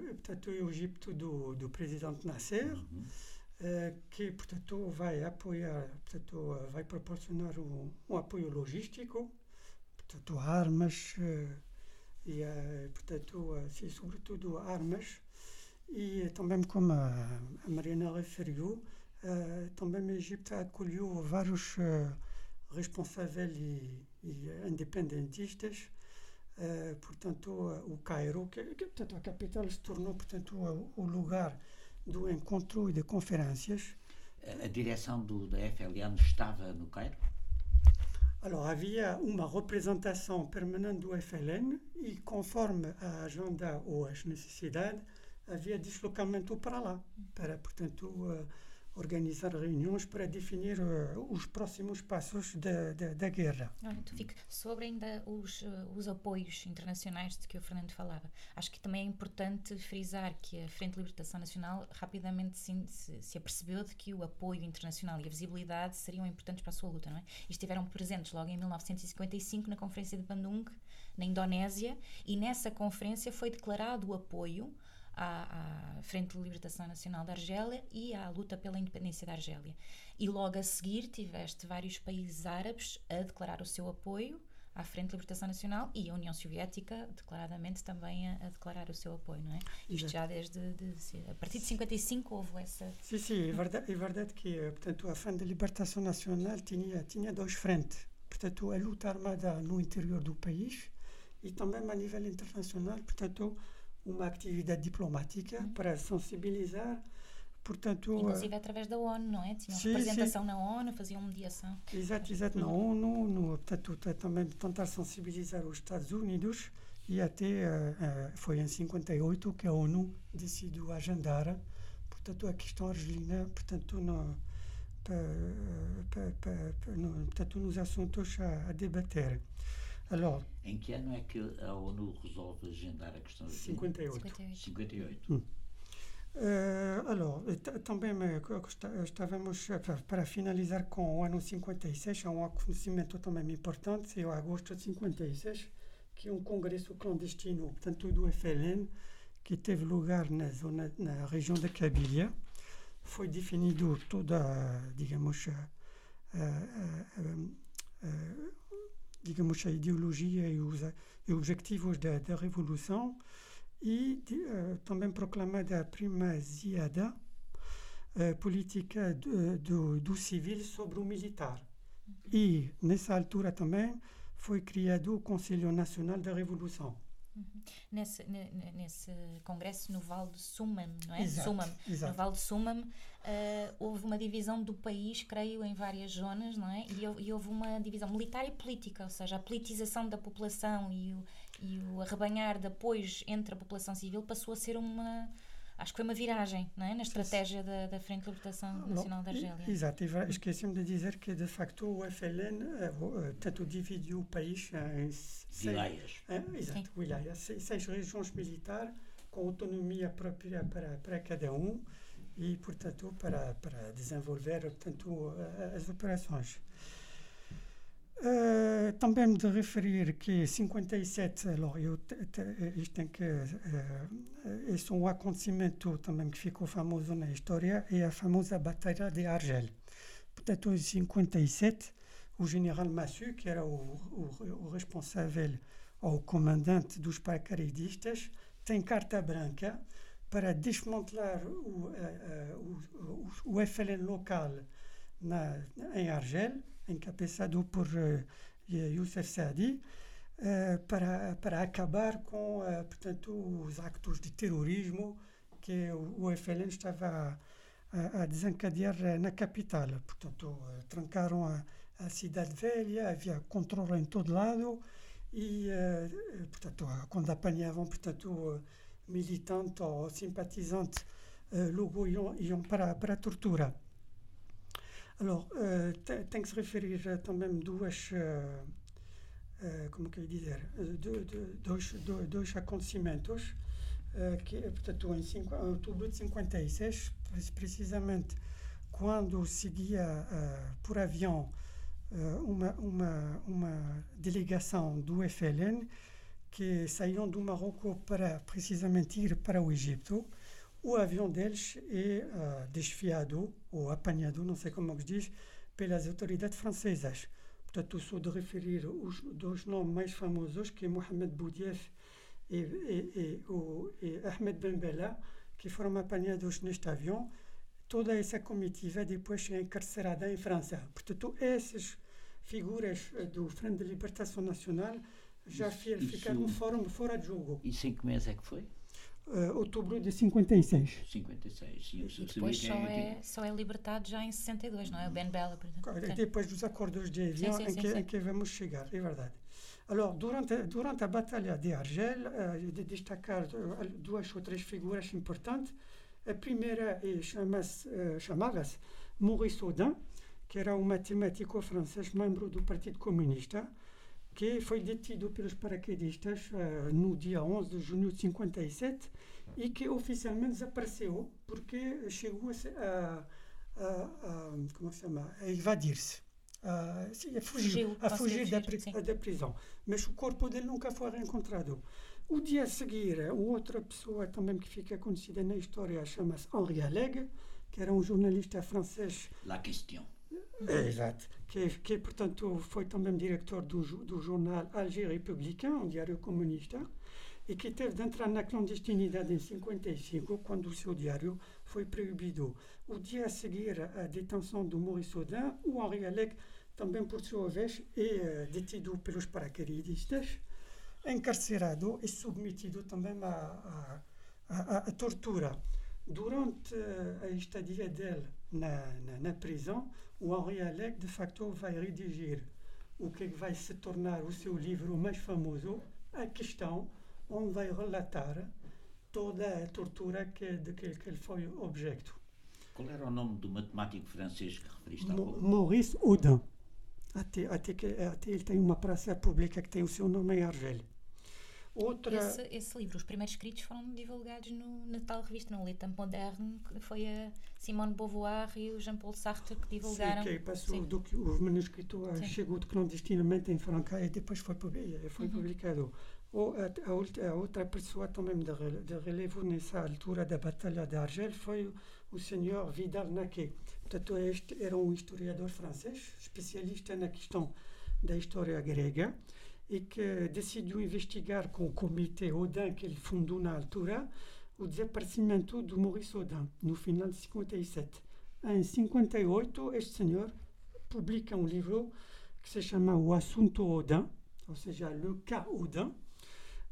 Speaker 3: portanto, o Egito do, do presidente Nasser. Uhum eh, que, portanto, vai apoiar, portanto, vai proporcionar um, um apoio logístico, portanto, armas uh, e, uh, portanto, sobretudo armas. E também como a, Mariana referiu, também o Egito acolheu vários responsáveis e, e independentistas. Portanto, o Cairo, que, que, portanto, a capital se tornou, portanto, o lugar do encontro e de conferências.
Speaker 1: A direção do, da FLN estava no Cairo?
Speaker 3: Alors, havia uma representação permanente do FLN e, conforme a agenda ou as necessidades, havia deslocamento para lá, para, portanto, uh, organizar reuniões para definir uh, os próximos passos da, da, guerra.
Speaker 2: Ah, então fico sobre ainda os, uh, os apoios internacionais de que o Fernando falava. Acho que também é importante frisar que a Frente de Libertação Nacional rapidamente se, se, se apercebeu de que o apoio internacional e a visibilidade seriam importantes para a sua luta, não é? E estiveram presentes logo em 1955 na Conferência de Bandung, na Indonésia, e nessa conferência foi declarado o apoio à, à, Frente de Libertação Nacional da Argélia e à luta pela independência da Argélia. E logo a seguir tiveste vários países árabes a declarar o seu apoio à Frente de Libertação Nacional e a União Soviética declaradamente também a, a declarar o seu apoio, não é? Isto já desde de, de, a partir de 55 houve essa
Speaker 3: Sim, sim, é verdade, é verdade que portanto a Frente de Libertação Nacional tinha tinha dois frentes, portanto a luta armada no interior do país e também a nível internacional, portanto uma atividade diplomática para sensibilizar portanto...
Speaker 2: Inclusive através da ONU, não é? Tinham
Speaker 3: sim,
Speaker 2: representação
Speaker 3: sim.
Speaker 2: na ONU, faziam mediação.
Speaker 3: Exato, exato, na ONU, no, portanto, também tentar sensibilizar os Estados Unidos e até foi em 58 que a ONU decidiu agendar, portanto, a questão argelina, portanto, no, para, para, para, no, portanto, nos assuntos a, a debater. Alors,
Speaker 1: em que ano é que a ONU resolve agendar a questão de
Speaker 3: 58.
Speaker 1: 58. 58.
Speaker 3: Hum. Uh, alors, também estávamos para finalizar com o ano 56, há um acontecimento também importante, é o agosto de 56, que é um congresso clandestino, portanto, do FLN, que teve lugar na zona, na região da Cabilia. Foi definido toda, digamos, a, a, a, digamos, a ideologia e os, e objetivos da, da Revolução e de, uh, também proclamada a primazia uh, política do, do, do, civil sobre o militar. E, nessa altura também, foi criado o Conselho Nacional da Revolução.
Speaker 2: Uhum. Nesse, nesse congresso no Vale de Sumam, não é?
Speaker 3: Exato,
Speaker 2: Sumam.
Speaker 3: Exato.
Speaker 2: No Vale de Sumam uh, houve uma divisão do país, creio, em várias zonas, não é? E, e, houve uma divisão militar e política, ou seja, a politização da população e o, e o arrebanhar de apoios entre a população civil passou a ser uma acho que foi uma viragem não é? na estratégia da, da Frente de Libertação Nacional da Argélia.
Speaker 3: Exato, esqueci-me de dizer que de facto o FLN uh, tanto dividiu o país em
Speaker 1: wilayas.
Speaker 3: Uh, exato, wilayas, seis, seis regiões militares com autonomia própria para, para cada um e, portanto, para, para desenvolver portanto, as operações. Uh, também de referir que 57, alors, eu isto tem que uh, é um acontecimento também que ficou famoso na história é a famosa Batalha de Argel. Portanto, em 57, o general Massu, que era o, o, o responsável ou comandante dos paracaidistas, tem carta branca para desmantelar o, uh, o, o FLN local na, em Argel encabeçado por uh, Youssef Saadi, uh, para, para acabar com portanto, os actos de terrorismo que o, o FLN estava a, a, desencadear na capital. Portanto, trancaram a, a, cidade velha, havia controle em todo lado e, portanto, quando apanhavam portanto, militantes ou simpatizantes, logo iam, iam para, para a tortura. Alors, uh, tem que se referir uh, também duas, uh, como que eu dizer, do, do, dois, do, dois acontecimentos que, portanto, em, cinco, outubro de 56, precisamente quando seguia por avião uma, uma, uma delegação do FLN que saíam do Marrocos para precisamente ir para o Egito, o avião deles é uh, desfiado ou apanhado, não sei como se diz, pelas autoridades francesas. Portanto, sou de referir os dois nomes mais famosos, que é Mohamed Boudief e, e, e, o, e Ahmed Ben Bella, que foram apanhados neste avião. Toda essa comitiva depois é encarcerada em França. Portanto, essas figuras do Frente de Libertação Nacional já isso, ficaram isso, fora, fora de jogo.
Speaker 1: Isso em que mês é que foi?
Speaker 3: Uh, outubro de 56.
Speaker 1: 56, sim.
Speaker 2: E depois só é, só é libertado já em 62, não é? O Ben Bella, por exemplo.
Speaker 3: Depois dos acordos de avião sim, sim, em, que, sim, em, que, vamos chegar, é verdade. Alors, durante, durante a Batalha de Argel, uh, de destacar duas ou três figuras importantes. A primeira é, chama-se, uh, chamava-se Maurice Audin, que era um matemático francês, membro do Partido Comunista, que foi detido pelos paraquedistas uh, no dia 11 de junho de 57 e que oficialmente desapareceu porque chegou a, a, a como se chama, a evadir-se. a fugir, a fugir da, da, prisão. Mas o corpo dele nunca foi reencontrado. O dia a seguir, outra pessoa também que fica conhecida na história chama-se Henri Alleg, que era um jornalista francês.
Speaker 1: La question.
Speaker 3: É, exato. Que, que, portanto, foi também diretor do, do jornal Alger Républicain, um diário comunista, e que teve de entrar na clandestinidade em 55, quando o seu diário foi proibido. O dia a seguir à detenção do Maurice Audin, o Henri Alec, também por sua vez, é detido pelos paraquedistas, encarcerado e submetido também à, à, tortura. durante a estadia dele na, na, na prisão, o Henri Alec, de facto, vai redigir o que vai se tornar o seu livro mais famoso, A Questão, onde vai relatar toda a tortura que, de que, que ele foi objeto.
Speaker 1: Qual era o nome do matemático francês que referiste há pouco?
Speaker 3: Maurice Audin. Até, até, que, até ele tem uma praça pública que tem o seu nome em Argélia. Outra.
Speaker 2: Esse, esse livro, os primeiros escritos foram divulgados no, na tal revista, no Le Temps Moderne, que foi a Simone Beauvoir e o Jean-Paul Sartre que divulgaram.
Speaker 3: Sim, que passou
Speaker 2: Sim.
Speaker 3: do que o manuscrito
Speaker 2: Sim.
Speaker 3: chegou de clandestinamente em Franca e depois foi, foi
Speaker 2: Uhum.
Speaker 3: publicado. Ou a, a outra pessoa também de, de relevo nessa altura da Batalha de Argel foi o, o senhor Vidal Naquet. Portanto, este era um historiador francês, especialista na questão da história grega, e que decidiu investigar com o comitê Odin que ele fundou na altura o desaparecimento do Maurice Odin, no final de 57. Em 58, este senhor publica um livro que se chama O Assunto Odin, ou seja, Le Cas Odin,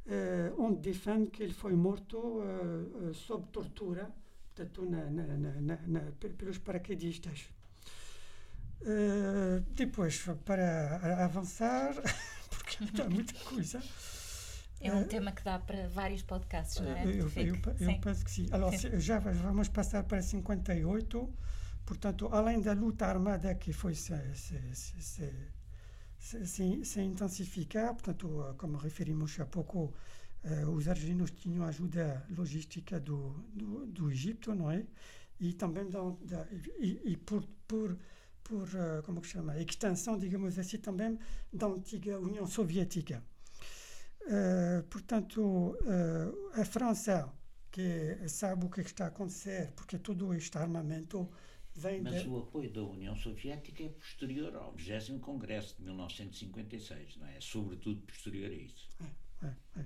Speaker 3: eh, onde defende que ele foi morto eh, eh, sob tortura, portanto, na, na, na, na, na- pe- pelos paraquedistas. Eh, depois, para avançar, <laughs> <laughs> há muita coisa.
Speaker 2: É um tema que dá para vários podcasts, não é?
Speaker 3: eu, eu, eu, penso que sim. Alors,
Speaker 2: Sim.
Speaker 3: já va- vamos passar para 58. Portanto, além da luta armada que foi se, se, se, se, intensificar, portanto, como referimos há pouco, eh, os argelinos tinham ajuda logística do, do, do Egito, não é? E também da, da- e, e por, por, por eh, como que chama, extensão, digamos assim, também da antiga União Soviética. Eh, portanto, eh, a França, que sabe o que está a acontecer, porque todo este armamento vem
Speaker 1: Mas
Speaker 3: de...
Speaker 1: o apoio da União Soviética é posterior ao 20 Congresso de 1956, não é? É sobretudo posterior a isso.
Speaker 3: É, é.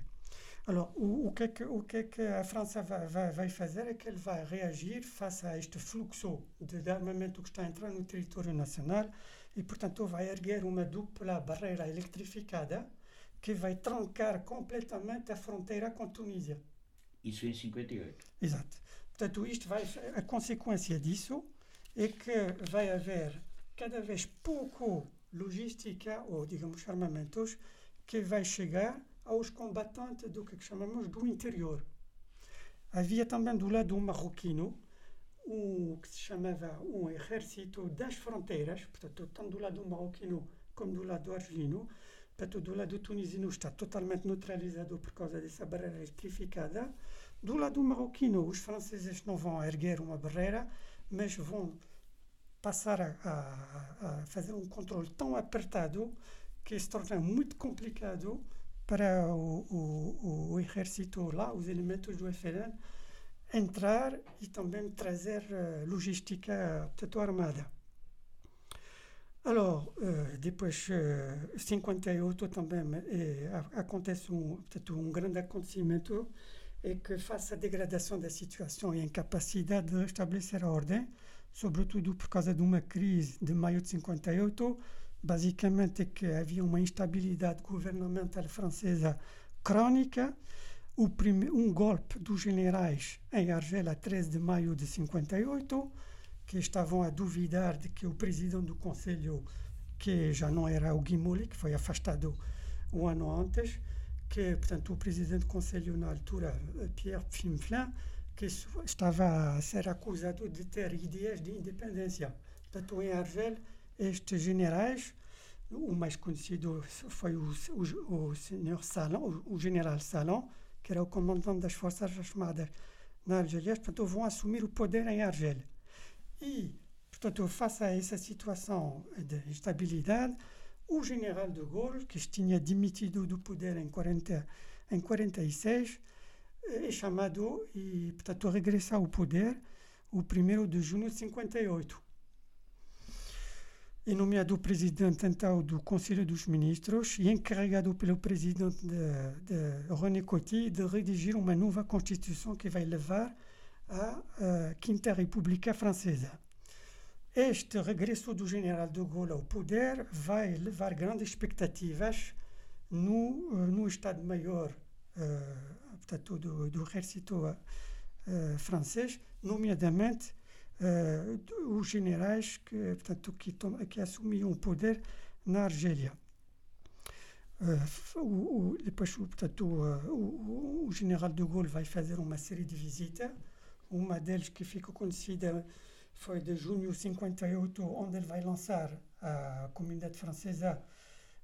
Speaker 3: Alors, o, o, que é que, o que é que a França vai, vai, vai fazer é que ele vai reagir face a este fluxo de, de armamento que está entrando no território nacional e, portanto, vai erguer uma dupla barreira eletrificada que vai trancar completamente a fronteira com a Tunísia.
Speaker 1: Isso em 58.
Speaker 3: Exato. Portanto, isto vai, a consequência disso é que vai haver cada vez pouco logística ou, digamos, armamentos que vai chegar aos combatentes do que chamamos do interior. Havia também do lado marroquino o que se chamava um exército das fronteiras, portanto, tanto do lado marroquino como do lado argelino. Portanto, do lado tunisino está totalmente neutralizado por causa dessa barreira eletrificada. Do lado marroquino, os franceses não vão erguer uma barreira, mas vão passar a, a- a fazer um controle tão apertado que se torna muito complicado para o, o, o exército lá, os elementos do FLN, entrar e também trazer eh, logística portanto, armada. Alors, eh, depois, eh, 58 também a- acontece um, um grande acontecimento é que face à degradação da situação e incapacidade de restabelecer a ordem, sobretudo por causa de uma crise de maio de 58, basicamente é que havia uma instabilidade governamental francesa prime- um golpe dos generais em Argel a 13 de maio de 58, que estavam a duvidar de que o presidente do Conselho, que já não era o Guimoli, que foi afastado um ano antes, que, portanto, o presidente do Conselho na altura, Pierre Pfimflin, que estava a ser acusado de ter ideias de independência. Portanto, em Argel, estes generais, o mais conhecido foi o, o, o senhor Salon, o, o general Salon, que era o comandante das Forças Armadas na Argélia, portanto, vão assumir o poder em Argel. E, portanto, face a essa situação de instabilidade, o general de Gaulle, que tinha dimitido do poder em, 40, em 46, é chamado e, portanto, regressa ao poder o 1 de junho de 58. É nomeado presidente, então, do Conselho dos Ministros e encarregado pelo presidente de, de René Coty de redigir uma nova Constituição que vai levar à Quinta República Francesa. Este regresso do general de Gaulle ao poder vai levar grandes expectativas no, eh, no Estado-Maior, eh, portanto, do, do exército uh, francês, nomeadamente uh, os generais que, portanto, que, tom, que assumiam o poder na Argélia. Uh, o, o, depois, portanto, o, o, general de Gaulle vai fazer uma série de visitas. Uma delas que ficou conhecida foi de junho de 58, onde ele vai lançar a comunidade francesa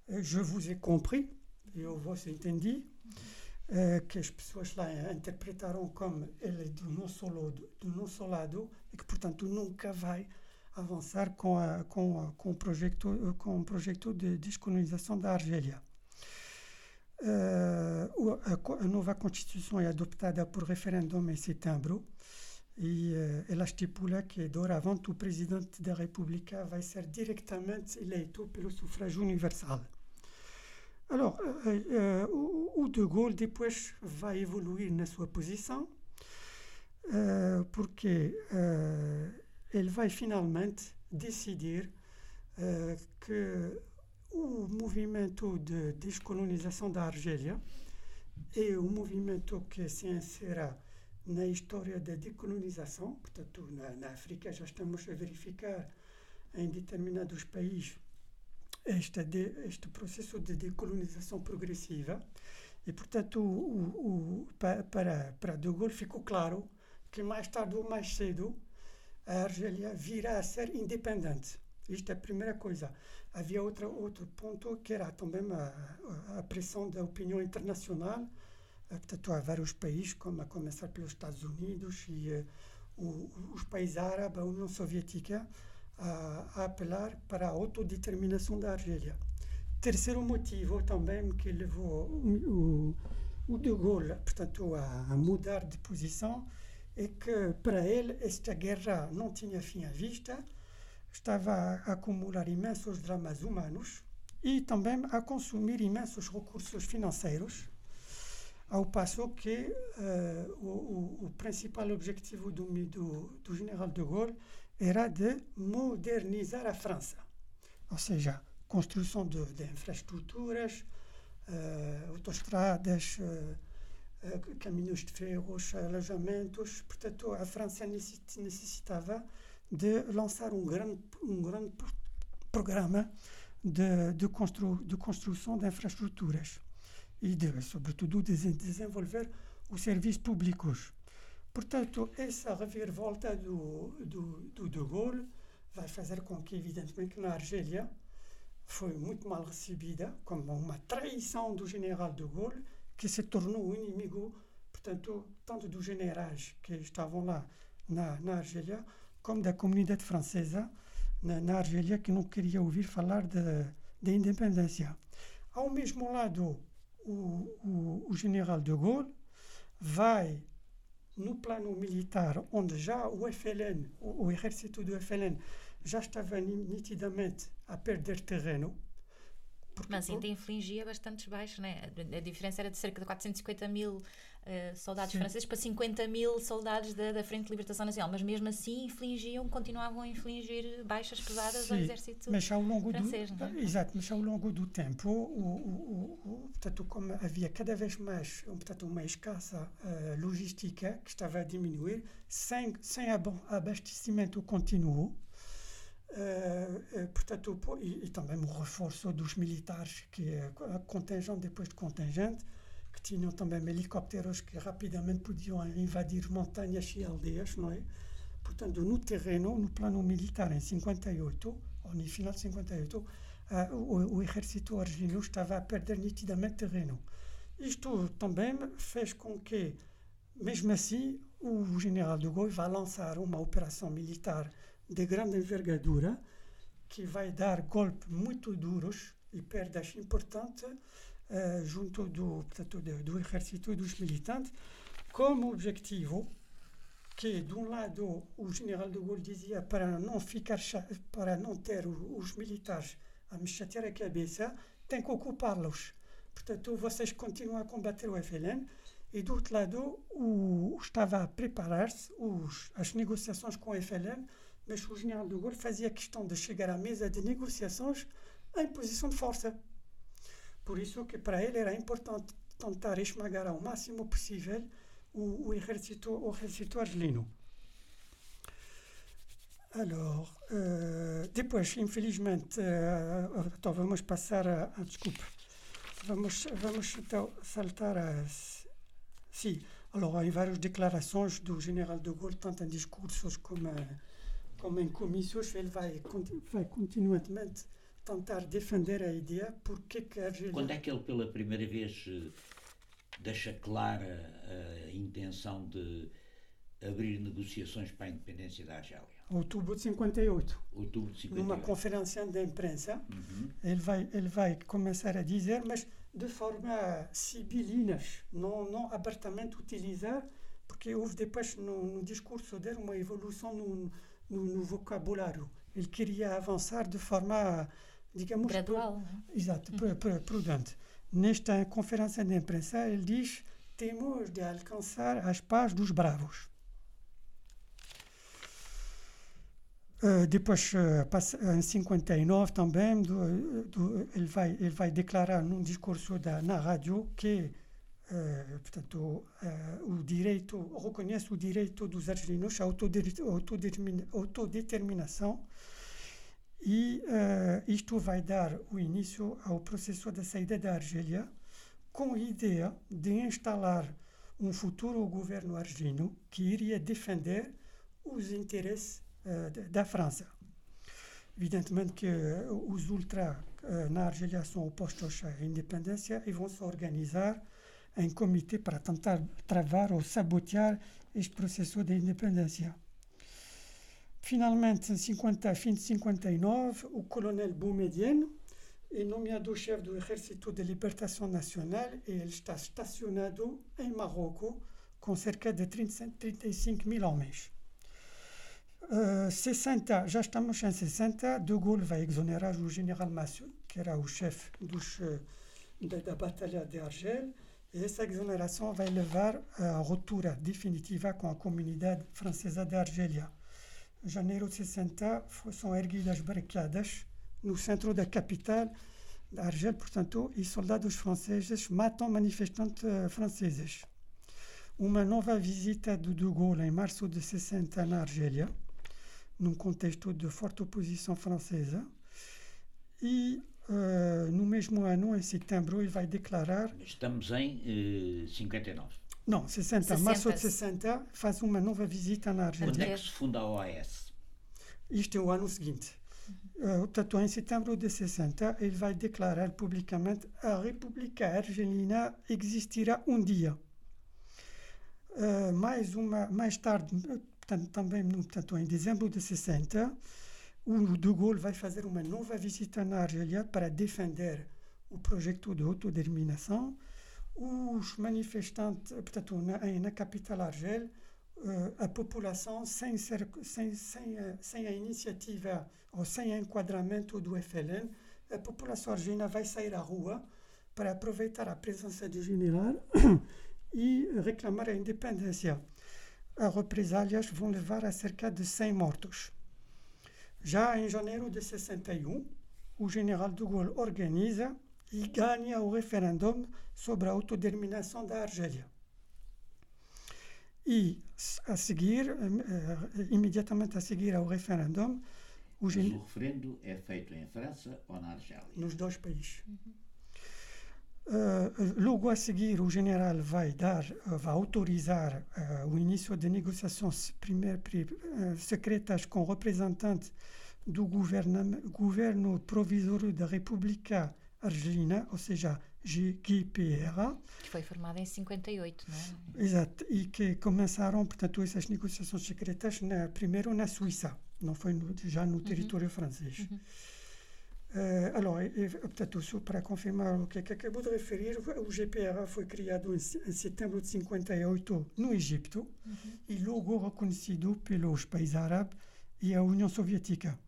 Speaker 3: Je vous ai compris, eu vos entendi, uh, que as pessoas lá interpretaram como ele é do nosso lado, do nosso lado e que, portanto, nunca vai avançar com, a, com, a, com, o, projeto, com o projeto de descolonização da Argélia. Uh, a, a, nova Constituição é adoptada por referendum em setembro e uh, ela estipula que, doravante, o presidente da República vai ser diretamente eleito pelo sufrágio universal. Alors, euh, euh, o De Gaulle depois vai evoluir na sua posição, uh, porque uh, ele vai finalmente decidir uh, que o movimento de descolonização da Argélia é o movimento que se inserá na história da decolonização, portanto, na, na África já estamos a verificar em determinados países este, de, este processo de decolonização progressiva e, portanto, o, o, para, para De Gaulle ficou claro que mais tarde ou mais cedo a Argélia virá a ser independente. Isto é a primeira coisa. Havia outra, outro ponto que era também a, a pressão da opinião internacional. Eh, portanto, há vários países, como a começar pelos Estados Unidos e uh, o, os países árabes, a União Soviética, a, a apelar para a autodeterminação da Argélia. Terceiro motivo também que levou o, o De Gaulle, portanto, a, a mudar de posição é que para ele esta guerra não tinha fim à vista, estava a acumular imensos dramas humanos e também a consumir imensos recursos financeiros, ao passo que uh, o, o, principal objetivo do, do, do general de Gaulle era de modernizar a França. Ou seja, construção de, de infraestruturas, uh, autoestradas, uh, uh, caminhos de ferros, alojamentos. Portanto, a França necessitava de lançar um grande, um grande programa de, de, constru, de construção de infraestruturas e, de, sobretudo, de desenvolver os serviços públicos. Portanto, essa reviravolta do, do, do De Gaulle vai fazer com que, evidentemente, na Argélia foi muito mal recebida como uma traição do general De Gaulle, que se tornou o inimigo, portanto, tanto dos generais que estavam lá na, na Argélia, como da comunidade francesa na, na Argélia, que não queria ouvir falar da independência. Ao mesmo lado, o, o, o general de Gaulle vai no plano militar, onde já o FLN, o, o exército do FLN, já estava nitidamente a perder terreno.
Speaker 2: Mas ainda infligia bastantes baixos, né? A diferença era de cerca de 450 mil uh, soldados Sim. franceses para 50 mil soldados da, da Frente de Libertação Nacional, mas mesmo assim infligiam, continuavam a infligir baixas pesadas Sim, ao exército mas ao longo francês.
Speaker 3: Do, é? Exato, mas ao longo do tempo, o, o, o, portanto, como havia cada vez mais portanto, uma escassa uh, logística que estava a diminuir, sem, sem abastecimento contínuo, Uh, portanto, e, e, também o reforço dos militares, que é contingente depois de contingente, tinham também helicópteros que rapidamente podiam invadir montanhas e aldeias, não é? Portanto, no terreno, no plano militar, em 58, ou no final de 58, uh, o, o exército argelino estava a perder nitidamente terreno. Isto também fez com que, mesmo assim, o general de Gaulle vá lançar uma operação militar de grande envergadura, que vai dar golpes muito duros e perdas importantes uh, junto do, portanto, do, do exército e dos militantes, como objetivo que, de um lado, o general de Gaulle dizia para não ficar para não ter os militares a me chatear a cabeça, tem que ocupá-los. Portanto, vocês continuam a combater o FLN e, do outro lado, o, estava a preparar-se as negociações com o FLN mas o general de Gaulle fazia questão de chegar à mesa de negociações em posição de força. Por isso que para ele era importante tentar esmagar ao máximo possível o, o, exército, o exército argelino. Alors, uh, depois, infelizmente, uh, então vamos passar a, a, desculpa, vamos, vamos então saltar a, sim, alors há várias declarações do general de Gaulle, tanto em discursos como, como em comícios, ele vai, vai continuamente tentar defender a ideia porque que a Argélia...
Speaker 1: Quando é que ele pela primeira vez deixa clara a intenção de abrir negociações para a independência da Argélia?
Speaker 3: Outubro de 58.
Speaker 1: Outubro de 58.
Speaker 3: Numa conferência de imprensa, uhum. ele, vai, ele vai começar a dizer, mas de forma sibilinas, não, não abertamente utilizar, porque houve depois no, no discurso dele uma evolução no, no, no, vocabulário. Ele queria avançar de forma, digamos...
Speaker 2: Gradual.
Speaker 3: Pr exato, uhum. prudente. Nesta conferência de imprensa, ele diz temos de alcançar as paz dos bravos. Uh, depois, uh, em 59 também, do, do, ele, vai, ele vai declarar num discurso da, na rádio que uh, portanto, o direito, reconhece o direito dos argelinos à autodeterminação e isto vai dar o início ao processo da saída da Argélia com a ideia de instalar um futuro governo argelino que iria defender os interesses uh, da França. Evidentemente que uh, os ultras uh, na Argélia são opostos à independência e vão se organizar em comitê para tentar travar ou sabotear este processo de independência. Finalmente, em 50, fim de 59, o coronel Boumediene é nomeado chefe do Exército de Libertação Nacional e ele está estacionado em Marrocos com cerca de 30, 35 mil homens. 60, já estamos em 60, De Gaulle vai exonerar o general Massoud, que era o chefe dos, da, da Batalha de Argel, e essa exoneração vai levar à ruptura definitiva com a comunidade francesa de Argélia. Janeiro de 60, são erguidas barricadas no centro da capital da Argel, portanto, e soldados franceses matam manifestantes franceses. Uma nova visita de De Gaulle em março de 60 na Argélia, num contexto de forte oposição francesa. E uh, no mesmo ano, em setembro, ele vai declarar.
Speaker 1: Estamos em uh, 59.
Speaker 3: Não, 60, 60. março de 60, faz uma nova visita na Argélia.
Speaker 1: Quando é que se funda a OAS?
Speaker 3: Isto é o ano seguinte. Uh, portanto, em setembro de 60, ele vai declarar publicamente a República Argelina existirá um dia. Uh, mais, uma, mais tarde, portanto, também no, portanto, em dezembro de 60, o De Gaulle vai fazer uma nova visita na Argélia para defender o projeto de autodeterminação. Os manifestantes, portanto, na, na capital Argel, uh, a população, sem, ser, sem, sem, uh, sem a iniciativa ou sem enquadramento do FLN, a população argelina vai sair à rua para aproveitar a presença do general <coughs> e reclamar a independência as represálias vão levar a cerca de 100 mortos. Já em janeiro de 61, o general de Gaulle organiza e ganha o referendo sobre a autodeterminação da Argélia. E a seguir, uh, imediatamente a seguir ao referendo,
Speaker 1: o, gen... o referendo é feito em França ou na Argélia?
Speaker 3: Nos dois países. Uhum. Uh, logo a seguir, o general vai dar, uh, vai autorizar uh, o início de negociações primeiro, secretas com representantes do governo, governo provisório da República Argelina, ou seja, GPRA.
Speaker 2: Que foi formada em 58, não
Speaker 3: é? Exato, e que começaram, portanto, essas negociações secretas na, primeiro na Suíça, não foi no, já no uhum. território francês. Uhum. Uh, alors, et peut-être aussi para confirmar o que, é que acabou de referir, o GPRA foi criado em, em setembro de 58 no Egito uhum. e logo reconhecido pelos países árabes e a União Soviética.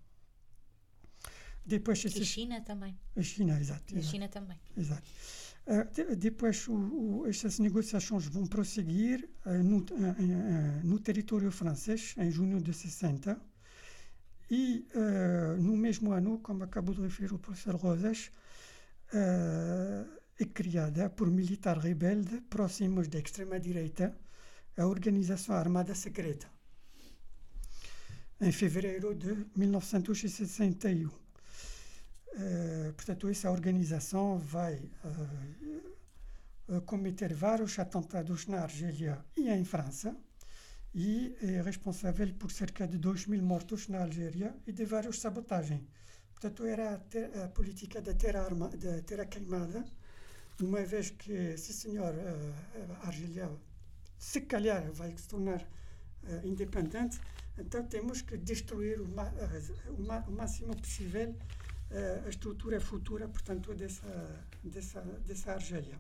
Speaker 2: Depois, e a China também.
Speaker 3: A China, exato.
Speaker 2: E a China também.
Speaker 3: Exato. Uh, de, depois, o, o, estas negociações vão prosseguir uh, no, uh, no território francês, em junho de 60, e no mesmo ano, como acabou de referir o professor Rosas, é criada por militares rebeldes próximos da extrema-direita a Organização Armada Secreta, em fevereiro de 1961. Uh, portanto, essa organização vai uh, uh, cometer vários atentados na Argélia e em França e é responsável por cerca de 2 mil mortos na Algéria e de várias sabotagens. Portanto, era a, ter, a política da terra, terra queimada, uma vez que, se senhor, a Argélia se calhar vai se tornar uh, independente, então temos que destruir o, ma o, o máximo possível uh, a estrutura futura, portanto, dessa, dessa, dessa Argélia.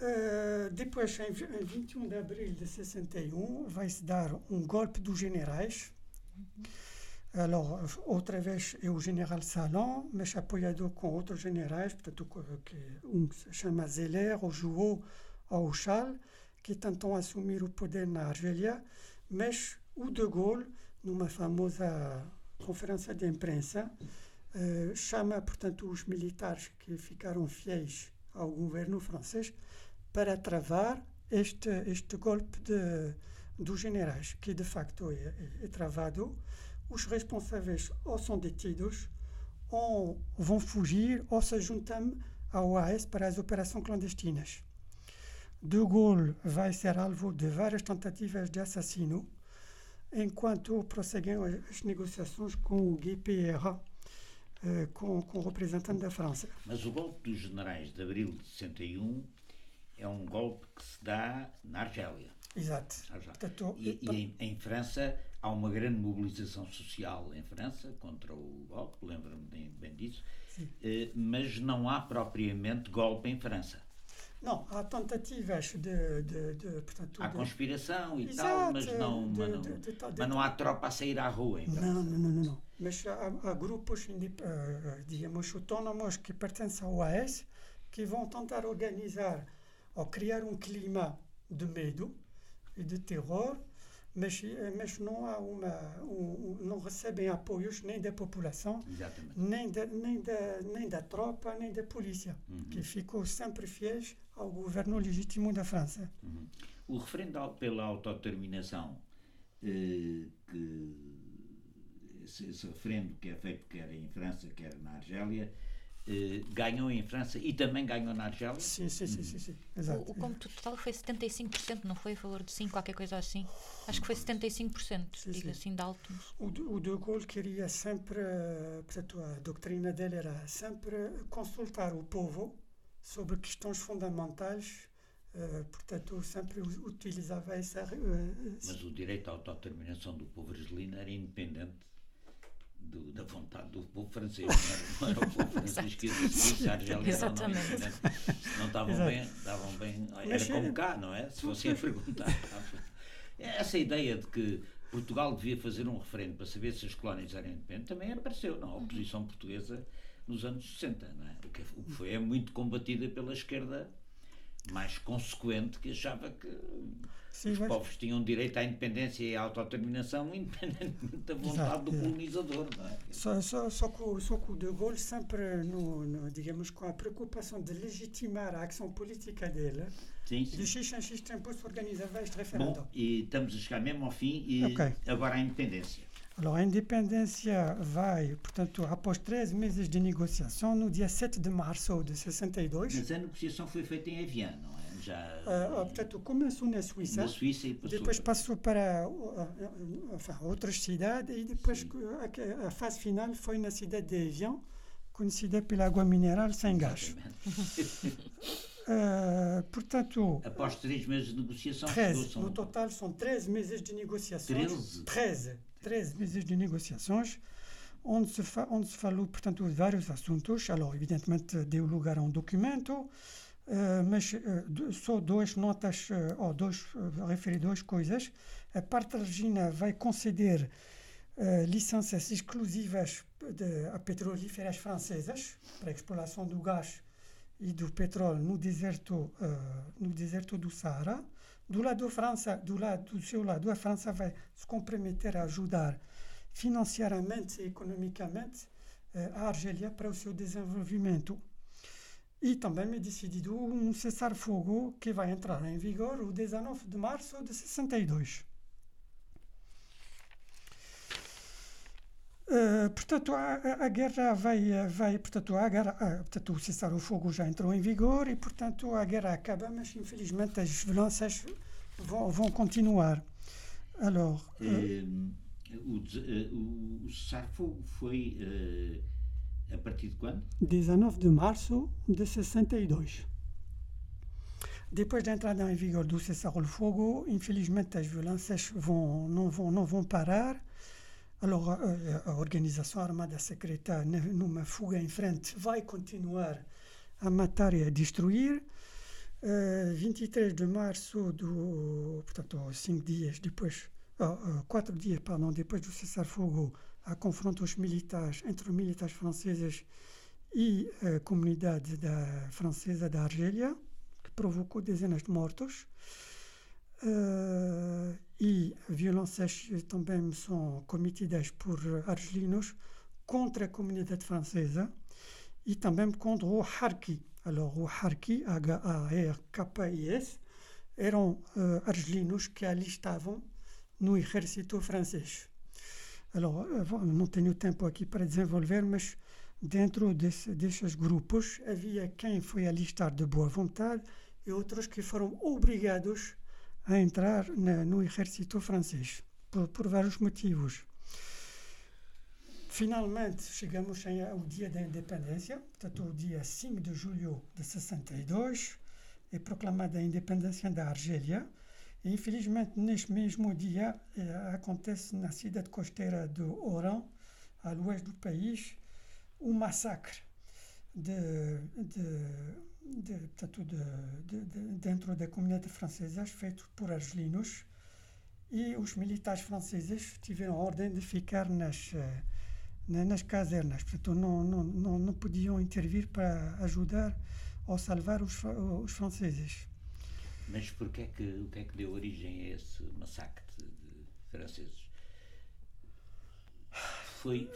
Speaker 3: Uh, depois, em, em 21 de abril de 61, vai-se dar um golpe dos generais. Alors, outra vez é o general Salon, mas apoiado com outros generais, portanto, que um se chama Zeller, ou Jouot, ou Chal, que tentam assumir o poder na Argélia, mas o De Gaulle, numa famosa conferência de imprensa, uh, chama, portanto, os militares que ficaram fiéis ao governo francês para travar este, este golpe de, dos generais, que de facto é, é, é travado. Os responsáveis ou são detidos, ou vão fugir, ou se juntam ao AES para as operações clandestinas. De Gaulle vai ser alvo de várias tentativas de assassino, enquanto prosseguem as negociações com o Guy Pierre, eh, com, com o representante da França.
Speaker 1: Mas o golpe dos generais de abril de 61 é um golpe que se dá na Argélia.
Speaker 3: Exato.
Speaker 1: Portanto, e, e em, em, França há uma grande mobilização social em França contra o golpe, lembro-me bem, disso, eh, mas não há propriamente golpe em França.
Speaker 3: Não, há tentativas de. de, de portanto,
Speaker 1: há conspiração e Exato, tal, mas não, de, mas, não, mas não há tropa a sair à rua. Em
Speaker 3: não, não, não, não, Mas há, há grupos, uh, digamos, autônomos que pertencem ao AES que vão tentar organizar ou criar um clima de medo e de terror, mas, mas não há uma, um, não recebem apoios nem da população, nem da, nem, da, nem da tropa, nem da polícia, uhum. que ficou sempre fiéis ao governo legítimo da França.
Speaker 1: Uhum. O referendo pela autodeterminação, eh, que esse, esse referendo que é feito quer em França, quer na Argélia, eh, ganhou em França e também ganhou na Argélia.
Speaker 3: Sim, sim, sim, sim, sim. Exato.
Speaker 2: O, o cômputo total foi 75%, não foi a favor de 5, qualquer coisa assim. Acho que foi 75%, sim, digo sim. assim de alto.
Speaker 3: O, o De Gaulle queria sempre, portanto, a doutrina dele era sempre consultar o povo sobre questões fundamentais Uh, portanto, sempre utilizava essa. Uh,
Speaker 1: Mas o direito à autodeterminação do povo argelino era independente do, da vontade do povo francês, não era, não era o povo <laughs> francês que existisse, a Argélia
Speaker 2: Exatamente.
Speaker 1: não, não, não estavam bem, estavam bem, era como cá, não é? Se fossem a perguntar. Essa ideia de que Portugal devia fazer um referendo para saber se as colónias eram independentes também apareceu na oposição portuguesa nos anos 60, não é? O que foi é muito combatida pela esquerda mais consequente que achava que Sim, os mas... povos tinham direito à independência e à autodeterminação, <laughs> independentemente da vontade Exato, do colonizador. Não é?
Speaker 3: só, só, só, que, só que o De Gaulle, sempre, no, no, digamos, com a preocupação de legitimar a ação política dele, sim, sim. de X em X tempo se organizava este referendo.
Speaker 1: Bom, e estamos a chegar mesmo ao fim, e okay. agora a independência.
Speaker 3: Alors, a independência vai, portanto, após três meses de negociação, no dia 7 de março de 62.
Speaker 1: Mas a negociação foi feita em Evian, não é?
Speaker 3: já. Uh, portanto, começou na Suíça.
Speaker 1: Na Suíça e
Speaker 3: passou depois passou para uh, enfin, outras cidades e depois a, a, fase final foi na cidade de Evian, conhecida pela água mineral sem gás. Uh, <laughs> portanto.
Speaker 1: Após três meses de negociação,
Speaker 3: 13, são... no total são 13 meses de negociações. 13? 13, 13 meses de negociações, onde se, onde se falou, portanto, de vários assuntos. Alors, evidentemente, deu lugar a um documento, Uh, mas uh, só duas notas, uh, ou dois, referir duas coisas. A parte argentina vai conceder licenças exclusivas de, a petrolíferas francesas para a exploração do gás e do petróleo no deserto, no deserto do Saara. Do lado da França, do lado do seu lado, a França vai se comprometer a ajudar financeiramente e economicamente a Argélia para o seu desenvolvimento. e também é decidido um cessar-fogo que vai entrar em vigor o 19 de março de 62. Uh, portanto, a, a, guerra vai, vai portanto, a guerra, a, portanto, o cessar-o-fogo já entrou em vigor e, portanto, a guerra acaba, mas infelizmente as violências vão, vão continuar. Alors,
Speaker 1: uh, o, o, cessar-fogo foi uh, a partir de quando?
Speaker 3: 19 de março de 62. Depois da entrada em vigor do cessar-o-fogo, infelizmente as violências vão, não, vão, não vão parar alors, a, Organização Armada Secreta, numa fuga em frente, vai continuar a matar e a destruir. Uh, 23 de março, do, portanto, cinco dias depois, uh, quatro dias, pardon, depois do cessar-fogo, há confrontos militares entre militares franceses e a comunidade da, francesa da Argélia, que provocou dezenas de mortos. Uh, e violências também são cometidas por argelinos contra a comunidade francesa e também contra o Harki. Alors, o Harki, H-A-R-K-I-S, eram uh, argelinos que ali estavam no exército francês. Alors, não tenho tempo aqui para desenvolver, mas dentro desse, desses grupos havia quem foi alistar de boa vontade e outros que foram obrigados a entrar na, no exército francês, por, por, vários motivos. Finalmente, chegamos ao dia da independência, portanto, o dia 5 de julho de 62, é proclamada a independência da Argélia. E, infelizmente, neste mesmo dia, eh, acontece na cidade costeira de Oran, a l'ouest do país, um massacre de, de de, portanto, de, de, dentro da comunidade francesa, feito por argelinos, e os militares franceses tiveram ordem de ficar nas, eh, nas casernas, portanto, não, não, não, não podiam intervir para ajudar ou salvar os, os franceses.
Speaker 1: Mas porquê é que, o que é que deu origem a esse massacre de, de franceses? Foi.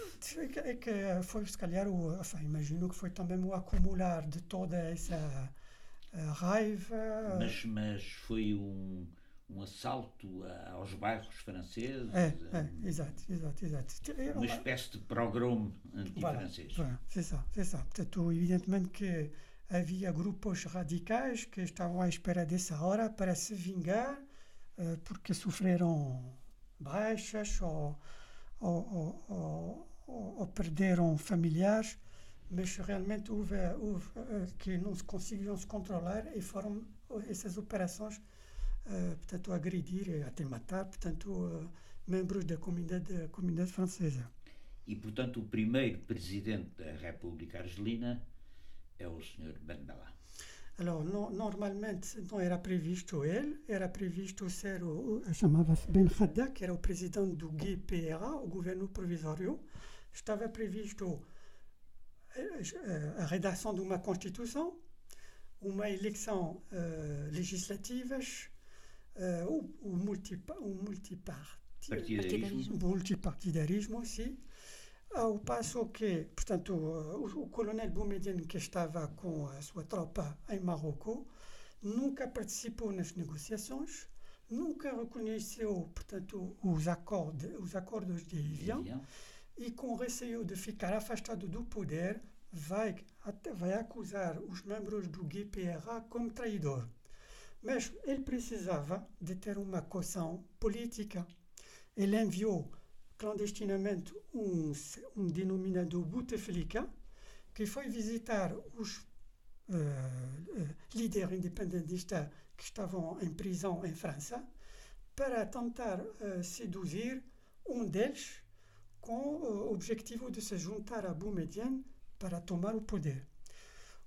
Speaker 3: É que foi, se calhar, o, enfin, imagino que foi também o acumular de toda essa uh, raiva.
Speaker 1: Mas, mas foi um, um assalto aos bairros franceses.
Speaker 3: É, é, exato, exato, exato.
Speaker 1: Uma espécie de programa anti-francês.
Speaker 3: Voilà, c'est ça, c'est ça. Portanto, evidentemente que havia grupos radicais que estavam à espera dessa hora para se vingar porque sofreram baixas ou ou, ou, ou, perderam familiares, mas realmente houve, houve uh, que não se conseguiam se controlar e foram essas operações, uh, portanto, agredir e até matar, portanto, membros da comunidade, da comunidade francesa.
Speaker 1: E, portanto, o primeiro presidente da República Argelina é o Sr. Bella.
Speaker 3: Alors, no, normalmente não era previsto ele, era previsto ser o, chamava-se Ben Khadda, que era o presidente do GPRA, o governo provisório. Estava previsto eh, eh, a redação de uma constituição, uma eleição uh, legislativas, uh, o, o, multipa, o multipartidarismo, multipartidarismo sim, ao passo que, portanto, o, o coronel Boumediene, que estava com a sua tropa em Marrocos, nunca participou nas negociações, nunca reconheceu, portanto, os, acordes, os acordos de Evian, e com receio de ficar afastado do poder, vai, até, vai acusar os membros do GPRA como traidor. Mas ele precisava de ter uma coção política. Ele enviou clandestinamente um, um Bouteflika, que foi visitar os uh, líderes independentistas que estavam em prisão em França, para tentar uh, seduzir um deles com o objetivo de se juntar a Boumediene para tomar o poder.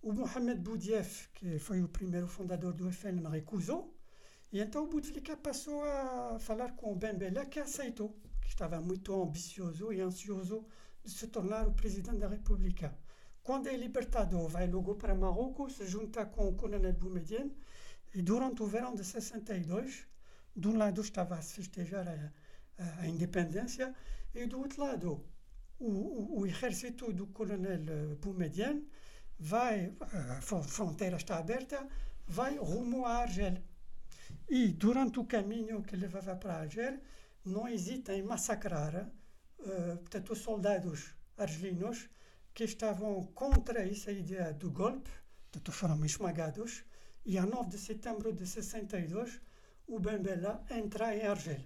Speaker 3: O Mohamed Boudief, que foi o primeiro fundador do FLN, recusou, e então o Bouteflika passou a falar com o Ben Bella, que aceitou estava muito ambicioso e ansioso de se tornar o presidente da República. Quando é libertado, vai logo para Marrocos, se junta com o coronel Boumediene e durante o verão de 62, de um lado estava a festejar a, a, independência e do outro lado o, o, o, exército do coronel Boumediene vai, a fronteira está aberta, vai rumo a Argel. E durante o caminho que levava para Argel, não hesita em massacrar uh, portanto, os soldados argelinos que estavam contra essa ideia do golpe, portanto, foram esmagados, e a 9 de setembro de 62, o Ben Bella entra em Argel.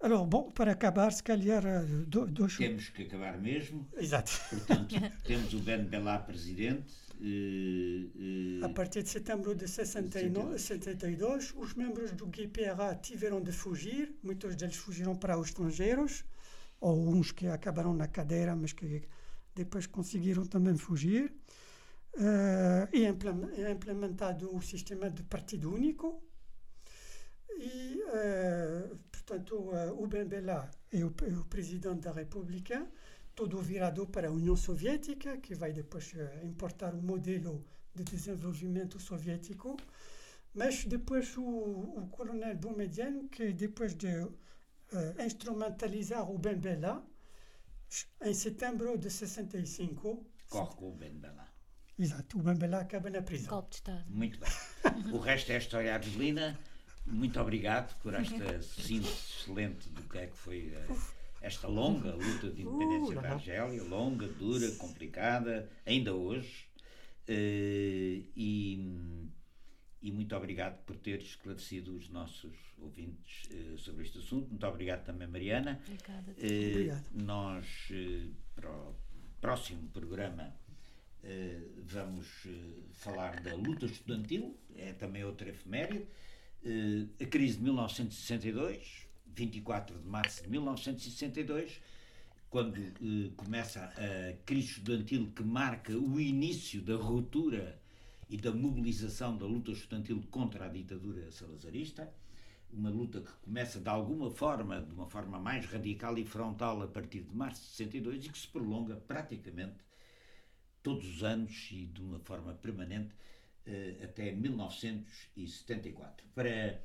Speaker 3: Alors, bom, para acabar, se calhar, dois...
Speaker 1: Temos que acabar mesmo.
Speaker 3: Exato.
Speaker 1: Portanto, <laughs> temos o Ben Bella presidente. Uh,
Speaker 3: uh, a partir de setembro de 69, 62, os membros do GPRA tiveram de fugir. Muitos deles fugiram para os estrangeiros, ou uns que acabaram na cadeira, mas que depois conseguiram também fugir. Uh, e implementado o sistema de partido único, e, uh, portanto, uh, o Ben Bella é o, é o, presidente da República, todo virado para a União Soviética, que vai depois uh, importar o modelo de desenvolvimento soviético. Mas depois o, o coronel Boumediene, que depois de instrumentalizar o Ben Bella, em setembro de 65...
Speaker 1: Corre com o Ben Bella.
Speaker 3: Exato, o Ben Bella acaba na prisão.
Speaker 2: Golpe de Estado.
Speaker 1: Muito bem. o resto é a história argelina. Muito obrigado por esta <laughs> síntese excelente do que é que foi uh, esta longa luta de independência uh, da Argélia, longa, dura, complicada, ainda hoje. Uh, e, e, muito obrigado por ter esclarecido os nossos ouvintes sobre este assunto. Muito obrigado também, Mariana.
Speaker 2: Obrigada.
Speaker 1: Nós, para o próximo programa, vamos falar da luta estudantil, é também outra efeméride. Uh, a crise de 1962, 24 de março de 1962, quando uh, começa a crise estudantil que marca o início da ruptura e da mobilização da luta estudantil contra a ditadura salazarista, uma luta que começa de alguma forma, de uma forma mais radical e frontal a partir de março de 62 e que se prolonga praticamente todos os anos e de uma forma permanente uh, até 1974. Para,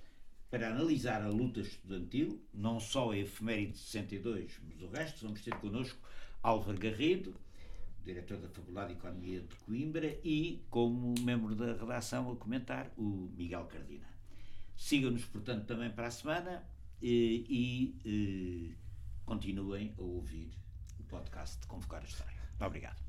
Speaker 1: para analisar a luta estudantil, não só a efeméride de 62, mas o resto, vamos ter connosco Álvaro Garrido, diretor da Faculdade de Economia de Coimbra, e, como membro da redação, a comentar, o Miguel Cardina. Sigam-nos, portanto, também para a semana e, e, e continuem a ouvir o podcast de Convocar a História. Muito obrigado.